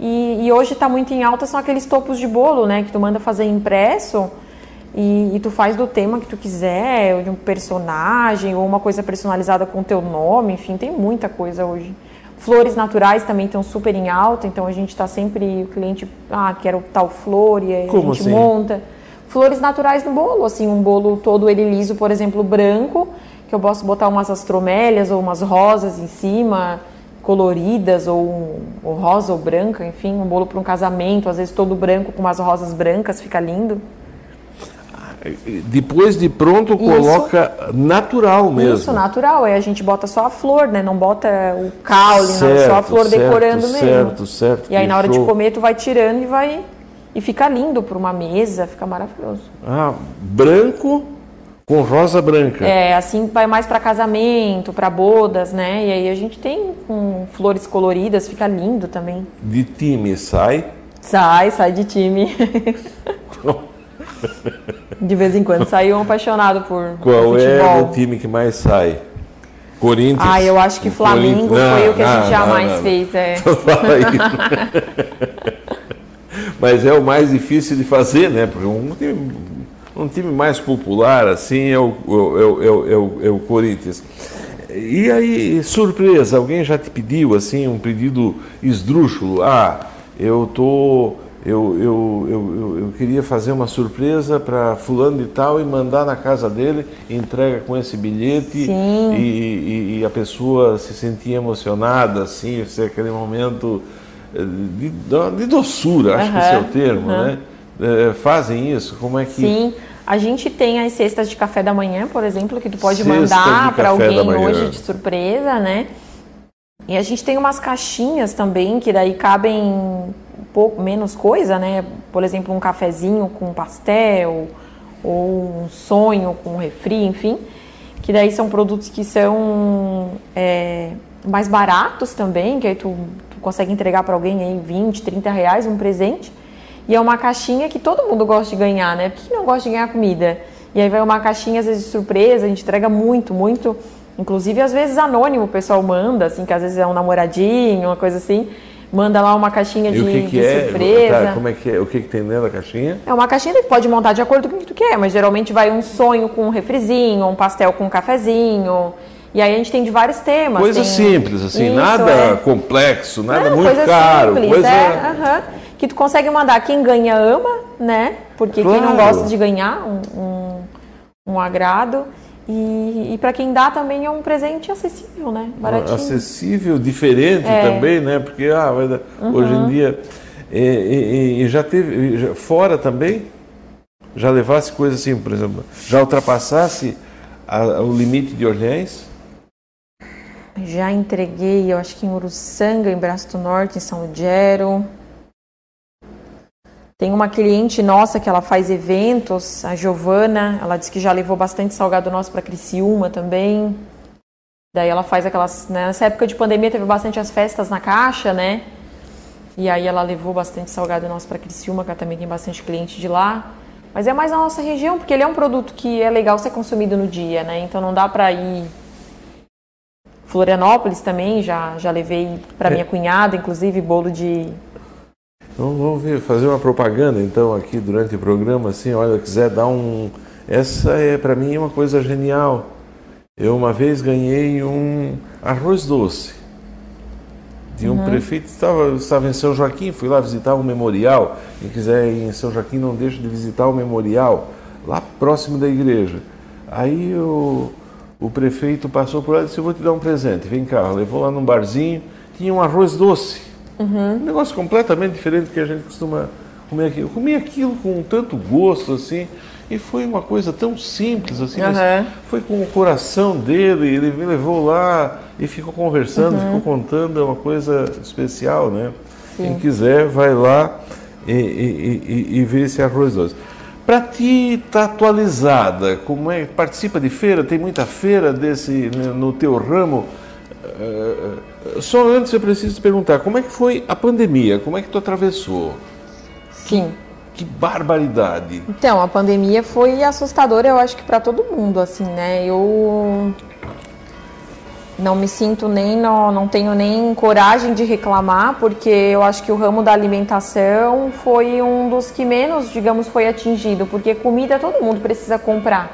E, e hoje está muito em alta são aqueles topos de bolo, né? Que tu manda fazer impresso e, e, tu faz do tema que tu quiser, ou de um personagem, ou uma coisa personalizada com o teu nome, enfim, tem muita coisa hoje. Flores naturais também estão super em alta, então a gente está sempre, o cliente, ah, quero tal flor, e aí Como a gente assim? monta. Flores naturais no bolo, assim, um bolo todo ele liso, por exemplo, branco, que eu posso botar umas astromélias ou umas rosas em cima, coloridas, ou, ou rosa ou branca, enfim, um bolo para um casamento, às vezes todo branco com umas rosas brancas, fica lindo. Depois de pronto, coloca natural mesmo. Isso, natural. Aí a gente bota só a flor, né? Não bota o caule, não, só a flor certo, decorando mesmo. Certo, certo. E aí na hora show. de comer, tu vai tirando e vai. E fica lindo para uma mesa, fica maravilhoso. Ah, branco com rosa branca. É, assim vai mais para casamento, para bodas, né? E aí a gente tem com flores coloridas, fica lindo também. De time sai. Sai, sai de time. de vez em quando sai um apaixonado por Qual por é futebol. o time que mais sai? Corinthians. Ah, eu acho que Flamengo Corinthians- foi Não, o que a não, gente jamais não, fez. É. Mas é o mais difícil de fazer, né? Porque um time, um time mais popular assim é o, é o- é o- é o- é o Corinthians. E aí, surpresa, alguém já te pediu assim um pedido esdrúxulo? Ah, eu tô. Eu, eu, eu, eu, queria fazer uma surpresa para fulano de tal e mandar na casa dele, entrega com esse bilhete e, e- e a pessoa se sentia emocionada, assim, é aquele momento eh, de, de doçura, acho que esse é o termo, aham. né? Eh, fazem isso? Como é que. Sim. A gente tem as cestas de café da manhã, por exemplo, que tu pode Cesta mandar para alguém hoje de surpresa, né? E a gente tem umas caixinhas também que daí cabem pouco menos coisa, né? Por exemplo, um cafezinho com pastel ou um sonho com refri, enfim. Que daí são produtos que são é, mais baratos também, que aí tu, tu consegue entregar para alguém aí 20, 30 reais um presente. E é uma caixinha que todo mundo gosta de ganhar, né? Quem não gosta de ganhar comida? E aí vai uma caixinha, às vezes, de surpresa, a gente entrega muito, muito. Inclusive, às vezes, anônimo o pessoal manda, assim, que às vezes é um namoradinho, uma coisa assim. Manda lá uma caixinha de, que, que de é? surpresa. Tá, como é que é? O que, que tem dentro da caixinha? É uma caixinha que pode montar de acordo com o que tu quer, mas geralmente vai um sonho com um refrizinho, um pastel com um cafezinho. E aí a gente tem de vários temas. Coisa tem- simples, assim, Isso, nada é. complexo, nada Não, muito coisa caro. simples, coisa... é. Que tu consegue mandar. Quem ganha ama, né? Porque quem não Claro. gosta de ganhar um, um, um agrado. E, e para quem dá também é um presente acessível, né? Baratinho. acessível, diferente É. também, né? Porque ah, dar- hoje em dia e, e- e já teve já- fora também já levasse coisa assim, por exemplo, já ultrapassasse a- o limite de Orleans? Já entreguei, eu acho que em Uruçanga, em Braço do Norte, em São Lugero. Tem uma cliente nossa que ela faz eventos, a Giovana, ela disse que já levou bastante salgado nosso para Criciúma também. Daí ela faz aquelas, né, nessa época de pandemia teve bastante as festas na caixa, né? E aí ela levou bastante salgado nosso para Criciúma, que ela também tem bastante cliente de lá. Mas é mais na nossa região, porque ele é um produto que é legal ser consumido no dia, né? Então não dá para ir Florianópolis também, já, já levei para minha cunhada, inclusive, bolo de. Então vamos ver, fazer uma propaganda então aqui durante o programa, assim, olha, quiser dar um. Essa é para mim uma coisa genial. Eu uma vez ganhei um arroz doce de um prefeito estava estava em São Joaquim, fui lá visitar o memorial. Quem quiser ir em São Joaquim não deixe de visitar o memorial lá próximo da igreja. Aí o, o prefeito passou por lá e disse: "Eu vou te dar um presente. Vem cá". Levou lá num barzinho, tinha um arroz doce. Um negócio completamente diferente do que a gente costuma comer aqui. Eu comi aquilo com tanto gosto assim, e foi uma coisa tão simples assim, mas Aham. foi com o coração dele, ele me levou lá e ficou conversando, ficou contando, é uma coisa especial, né? Quem quiser, vai lá e, e, e, e vê esse arroz doce. Para ti tá atualizada, como é? Participa de feira? Tem muita feira desse né, no teu ramo? Eh, só antes eu preciso te perguntar, como é que foi a pandemia? Como é que tu atravessou? Sim. Que barbaridade! Então, a pandemia foi assustadora, eu acho que para todo mundo, assim, né? Eu não me sinto nem, não, não tenho nem coragem de reclamar, porque eu acho que o ramo da alimentação foi um dos que menos, digamos, foi atingido, porque comida todo mundo precisa comprar.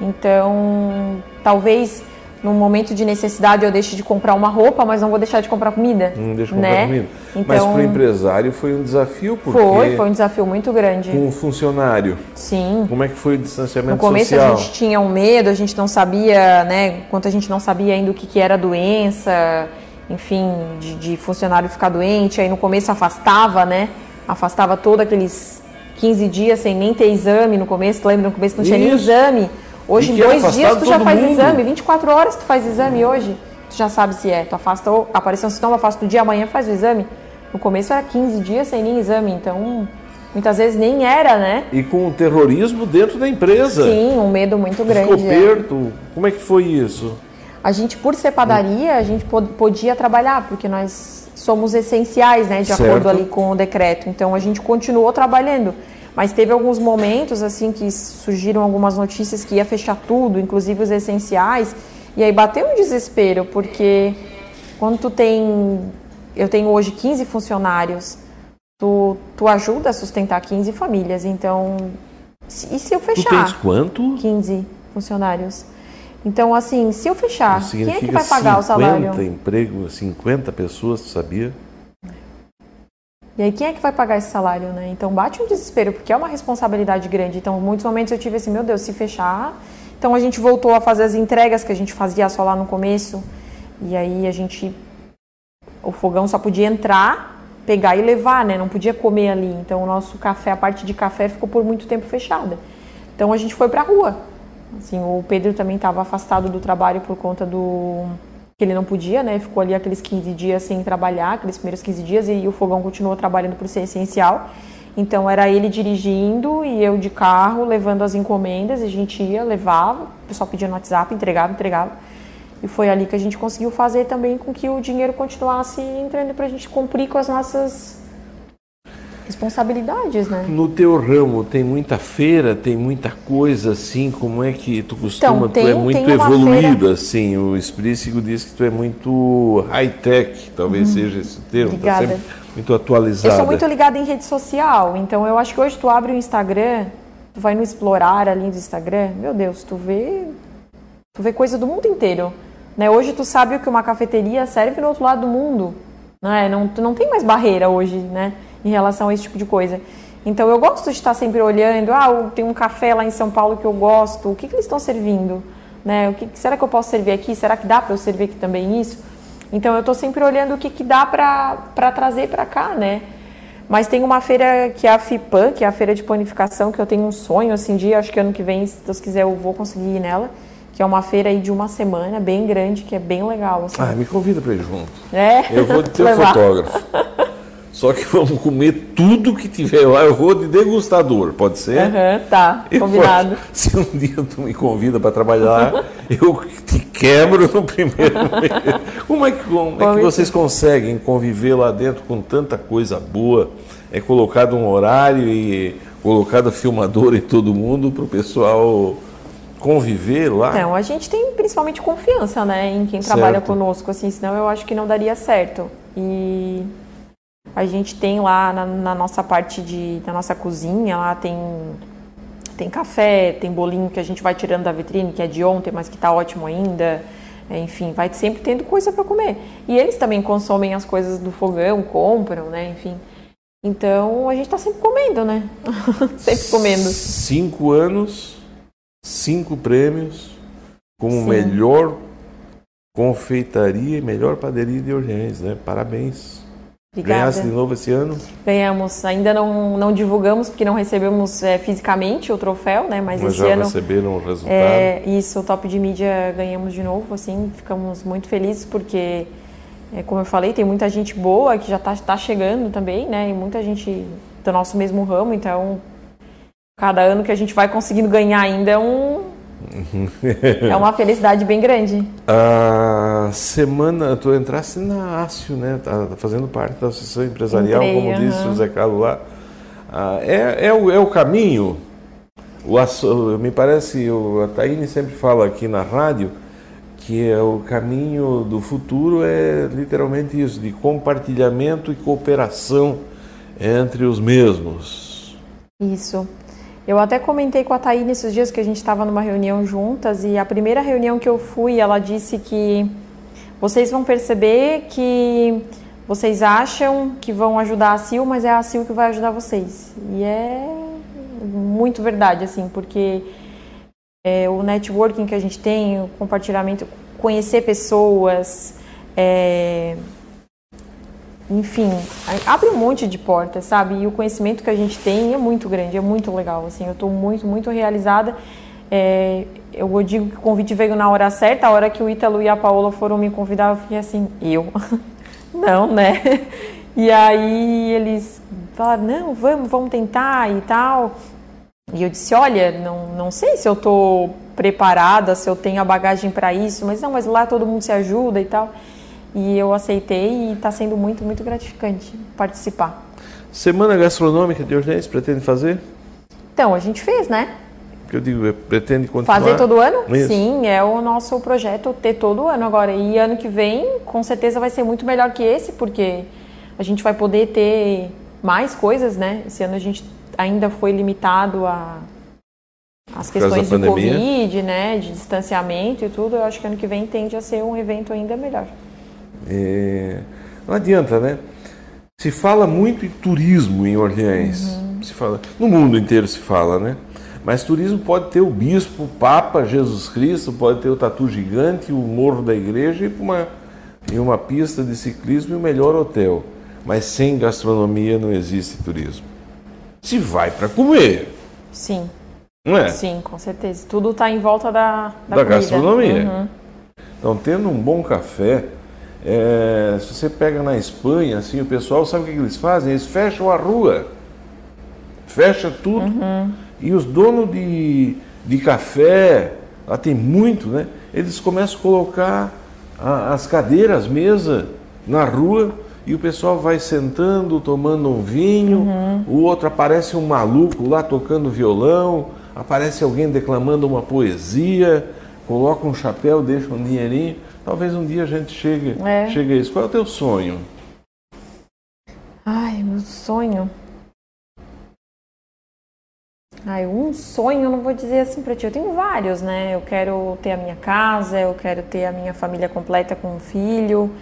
Então, talvez num momento de necessidade eu deixe de comprar uma roupa, mas não vou deixar de comprar comida. Não deixa de comprar né? comida. Então, mas para o empresário foi um desafio, porque foi, foi um desafio muito grande. com o funcionário, Sim. como é que foi o distanciamento No começo social? a gente tinha um medo, a gente não sabia, né? Enquanto a gente não sabia ainda o que, que era doença, enfim, de, de funcionário ficar doente. Aí no começo afastava, né? Afastava todos aqueles 15 dias sem nem ter exame no começo. Lembra? No começo não tinha nem Isso. exame. Hoje, em dois dias, tu já faz mundo. exame. 24 horas tu faz exame hoje. Tu já sabe se é. Tu afasta, ou apareceu um sintoma, afasta no dia, amanhã faz o exame. No começo era 15 dias sem nem exame. Então, muitas vezes nem era, né? E com o terrorismo dentro da empresa. Sim, um medo muito grande. Ficou é. Como é que foi isso? A gente, por ser padaria, a gente pod- podia trabalhar, porque nós somos essenciais, né, de Certo. acordo ali com o decreto. Então a gente continuou trabalhando. Mas teve alguns momentos assim que surgiram algumas notícias que ia fechar tudo, inclusive os essenciais, e aí bateu um desespero, porque quando tu tem eu tenho hoje 15 funcionários, tu, tu ajuda a sustentar 15 famílias. Então, e se eu Tu fechar? tens quanto? 15 funcionários. Então, assim, se eu fechar, quem é que vai pagar o 50 salário? empregos, 50 pessoas, tu sabia? E aí, quem é que vai pagar esse salário, né? Então, bate um desespero, porque é uma responsabilidade grande. Então, em muitos momentos eu tive assim, meu Deus, se fechar. Então, a gente voltou a fazer as entregas que a gente fazia só lá no começo. E aí, a gente. O fogão só podia entrar, pegar e levar, né? Não podia comer ali. Então, o nosso café, a parte de café ficou por muito tempo fechada. Então, a gente foi pra rua. Assim, o Pedro também estava afastado do trabalho por conta do que ele não podia, né? Ficou ali aqueles 15 dias sem trabalhar, aqueles primeiros 15 dias, e o fogão continuou trabalhando por ser essencial. Então era ele dirigindo e eu de carro, levando as encomendas, a gente ia, levava, o pessoal pedia no WhatsApp, entregava, entregava. E foi ali que a gente conseguiu fazer também com que o dinheiro continuasse entrando para a gente cumprir com as nossas responsabilidades, né? No teu ramo tem muita feira, tem muita coisa assim, como é que tu costuma, Então, tu é tem- muito tem evoluído feira- assim, o Esprícigo diz que tu é muito high-tech, talvez seja esse o termo, tá Obrigada. sempre muito atualizada. Eu sou muito ligada em rede social, então eu acho que hoje tu abre o Instagram, tu vai no explorar ali do Instagram, meu Deus, tu vê, tu vê coisa do mundo inteiro. Né? Hoje tu sabe o que uma cafeteria serve no outro lado do mundo. Né? Não, tu não tem mais barreira hoje, né? Em relação a esse tipo de coisa. Então eu gosto de estar sempre olhando, ah, tem um café lá em São Paulo que eu gosto, o que, que eles estão servindo? Né? O que, será que eu posso servir aqui? Será que dá para eu servir aqui também isso? Então eu estou sempre olhando o que, que dá para trazer para cá, né? Mas tem uma feira que é a FIPAN, que é a feira de panificação, que eu tenho um sonho, assim, de acho que ano que vem, se Deus quiser, eu vou conseguir ir nela. Que é uma feira aí de uma semana, bem grande, que é bem legal, assim. Ah, me convida para ir junto. É? Eu vou teu Levar. fotógrafo. Só que vamos comer tudo que tiver lá, eu vou de degustador, pode ser? Aham, tá, Eu combinado. se um dia tu me convida para trabalhar, eu te quebro no primeiro mês. Como é que, como é que vocês conseguem conviver lá dentro com tanta coisa boa? É colocado um horário e colocado filmador em todo mundo para o pessoal conviver lá? Então, a gente tem principalmente confiança, né, em quem trabalha Certo. conosco, assim, senão eu acho que não daria certo. E a gente tem lá na, na nossa parte de, na nossa cozinha, lá tem tem café, tem bolinho que a gente vai tirando da vitrine, que é de ontem, mas que tá ótimo ainda. É, Enfim, vai sempre tendo coisa para comer. E eles também consomem as coisas do fogão, compram, né, enfim. Então, a gente tá sempre comendo, né? sempre comendo. Cinco anos, cinco prêmios, como Sim. melhor confeitaria e melhor padaria de Orleans, né? Parabéns. Obrigada. Ganhasse de novo esse ano? Ganhamos, ainda não, não divulgamos porque não recebemos é, fisicamente o troféu, né? Mas, Mas esse já ano, receberam o resultado. é, isso, o top de mídia ganhamos de novo, assim, ficamos muito felizes porque, é, como eu falei, tem muita gente boa que já está tá chegando também, né? E muita gente do nosso mesmo ramo, então cada ano que a gente vai conseguindo ganhar ainda é um é uma felicidade bem grande. A semana, tu entraste na ASIO, né? Tá fazendo parte da Associação Empresarial, Entrei, como disse o Zé Carlos lá. ah, é, é, o, é o caminho. O, me parece, a Taine sempre fala aqui na rádio que é o caminho do futuro é literalmente isso, de compartilhamento e cooperação entre os mesmos. Isso. Eu até comentei com a Taine esses dias que a gente estava numa reunião juntas e a primeira reunião que eu fui, ela disse que vocês vão perceber que vocês acham que vão ajudar a Sil, mas é a Sil que vai ajudar vocês. E é muito verdade, assim, porque é, o networking que a gente tem, o compartilhamento, conhecer pessoas, é, enfim, abre um monte de portas, sabe? E o conhecimento que a gente tem é muito grande, é muito legal, assim, eu estou muito, muito realizada. É, eu digo que o convite veio na hora certa, a hora que o Ítalo e a Paola foram me convidar, eu fiquei assim, eu? não, né? E aí eles falaram, não, vamos, vamos tentar e tal. E eu disse, olha, não, não sei se eu tô preparada, se eu tenho a bagagem para isso, mas não, mas lá todo mundo se ajuda e tal. E eu aceitei e está sendo muito, muito gratificante participar. Semana Gastronômica de Orleans pretende fazer? Então, a gente fez, né? que eu digo, pretende continuar? Fazer todo ano? Isso. Sim, é o nosso projeto ter todo ano agora. E ano que vem, com certeza vai ser muito melhor que esse, porque a gente vai poder ter mais coisas, né? Esse ano a gente ainda foi limitado a as questões de Covid, né, de distanciamento e tudo. Eu acho que ano que vem tende a ser um evento ainda melhor. É... Não adianta, né? Se fala muito em turismo em Orleans. Uhum. Se fala, no mundo inteiro se fala, né? Mas turismo pode ter o bispo, o Papa, Jesus Cristo, pode ter o tatu gigante, o morro da igreja e uma, e uma pista de ciclismo e o melhor hotel. Mas sem gastronomia não existe turismo. Se vai para comer. Sim. Não é? Sim, com certeza. Tudo está em volta da, da, da gastronomia. Uhum. Então, tendo um bom café, é, se você pega na Espanha, assim, o pessoal sabe o que eles fazem? Eles fecham a rua. Fecha tudo. Uhum e os donos de, de café, lá tem muito, né? Eles começam a colocar a, as cadeiras, mesa na rua e o pessoal vai sentando, tomando um vinho. Uhum. O outro aparece um maluco lá tocando violão, aparece alguém declamando uma poesia, coloca um chapéu, deixa um dinheirinho. Talvez um dia a gente chegue, é. chegue a isso. Qual é o teu sonho? Ai, meu sonho. Ai, um sonho, eu não vou dizer assim para ti, eu tenho vários, né? Eu quero ter a minha casa, eu quero ter a minha família completa com um filho,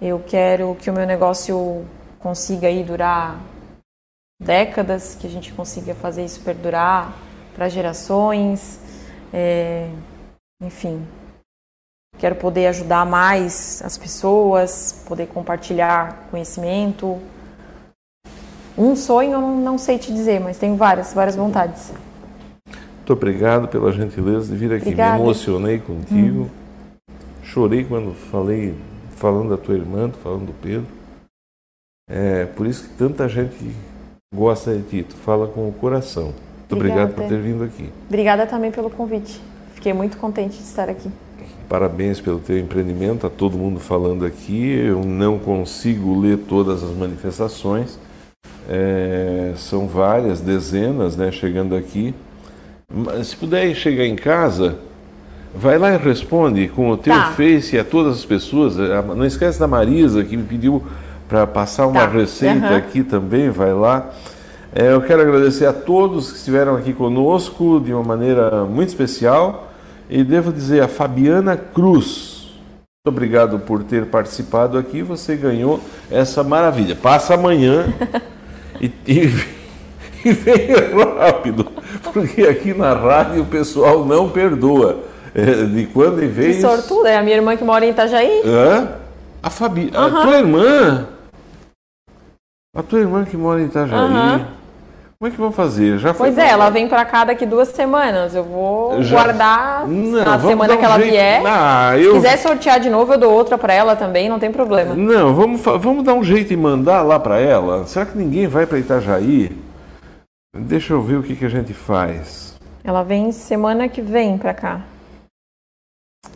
eu quero que o meu negócio consiga aí durar décadas, que a gente consiga fazer isso perdurar para gerações, é, enfim. Quero poder ajudar mais as pessoas, poder compartilhar conhecimento, um sonho eu não sei te dizer, mas tenho várias, várias vontades. Muito obrigado pela gentileza de vir aqui. Obrigada. Me emocionei contigo. Hum. Chorei quando falei, falando da tua irmã, falando do Pedro. É por isso que tanta gente gosta de ti. Tu fala com o coração. Muito obrigado por ter vindo aqui. Obrigada também pelo convite. Fiquei muito contente de estar aqui. Parabéns pelo teu empreendimento. Está todo mundo falando aqui. Eu não consigo ler todas as manifestações é, são várias, dezenas, né, chegando aqui. Mas, se puder chegar em casa, vai lá e responde com o teu tá. Face a todas as pessoas. É, não esquece da Marisa, que me pediu para passar uma tá. receita uhum. aqui também, vai lá. É, eu quero agradecer a todos que estiveram aqui conosco de uma maneira muito especial. E devo dizer a Fabiana Cruz. Muito obrigado por ter participado aqui. Você ganhou essa maravilha. Passa amanhã E, e, e venha rápido, porque aqui na rádio o pessoal não perdoa. É, de quando em vez. Que sortuda, é a minha irmã que mora em Itajaí? Hã? A Fabi. Uhum. A tua irmã. A tua irmã que mora em Itajaí. Uhum. Como é que vão fazer? Já pois é, ela vem para cá daqui duas semanas. Eu vou Já... guardar não, na semana um que ela jeito... vier. Ah, eu... Se quiser sortear de novo, eu dou outra para ela também, não tem problema. Não, vamos, vamos dar um jeito e mandar lá para ela. Será que ninguém vai para Itajaí? Deixa eu ver o que, que a gente faz. Ela vem semana que vem para cá.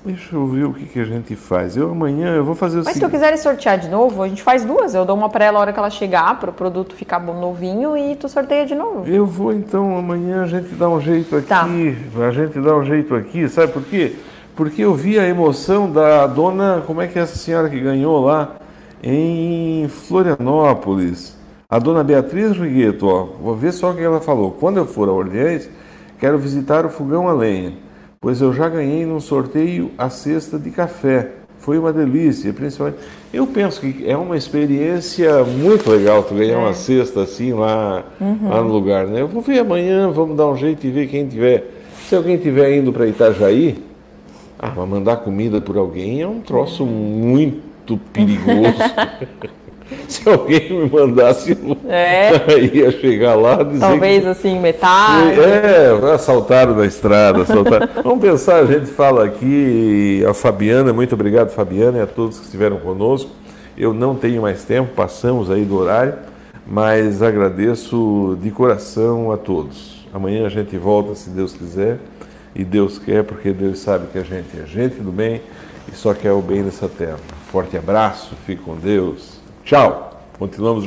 Deixa eu ver o que, que a gente faz. Eu amanhã eu vou fazer o Mas se seguinte. tu quiser sortear de novo, a gente faz duas. Eu dou uma pra ela a hora que ela chegar, para o produto ficar bom novinho e tu sorteia de novo. Eu vou então, amanhã a gente dá um jeito aqui. Tá. A gente dá um jeito aqui, sabe por quê? Porque eu vi a emoção da dona, como é que é essa senhora que ganhou lá em Florianópolis? A dona Beatriz Rigueto, ó, vou ver só o que ela falou. Quando eu for a Orleans, quero visitar o fogão a lenha, pois eu já ganhei num sorteio a cesta de café. Foi uma delícia, principalmente. Eu penso que é uma experiência muito legal tu ganhar uma cesta assim lá, lá no lugar, né? Eu vou ver amanhã, vamos dar um jeito e ver quem tiver. Se alguém tiver indo para Itajaí, ah, mandar comida por alguém é um troço muito perigoso. Se alguém me mandasse, É. ia chegar lá dizer Talvez que... assim, metade. É, assaltaram na estrada, assaltaram. Vamos pensar, a gente fala aqui, a Fabiana, muito obrigado Fabiana e a todos que estiveram conosco. Eu não tenho mais tempo, passamos aí do horário, mas agradeço de coração a todos. Amanhã a gente volta, se Deus quiser, e Deus quer, porque Deus sabe que a gente é gente do bem e só quer o bem nessa terra. Forte abraço, fique com Deus. Tchau. Continuamos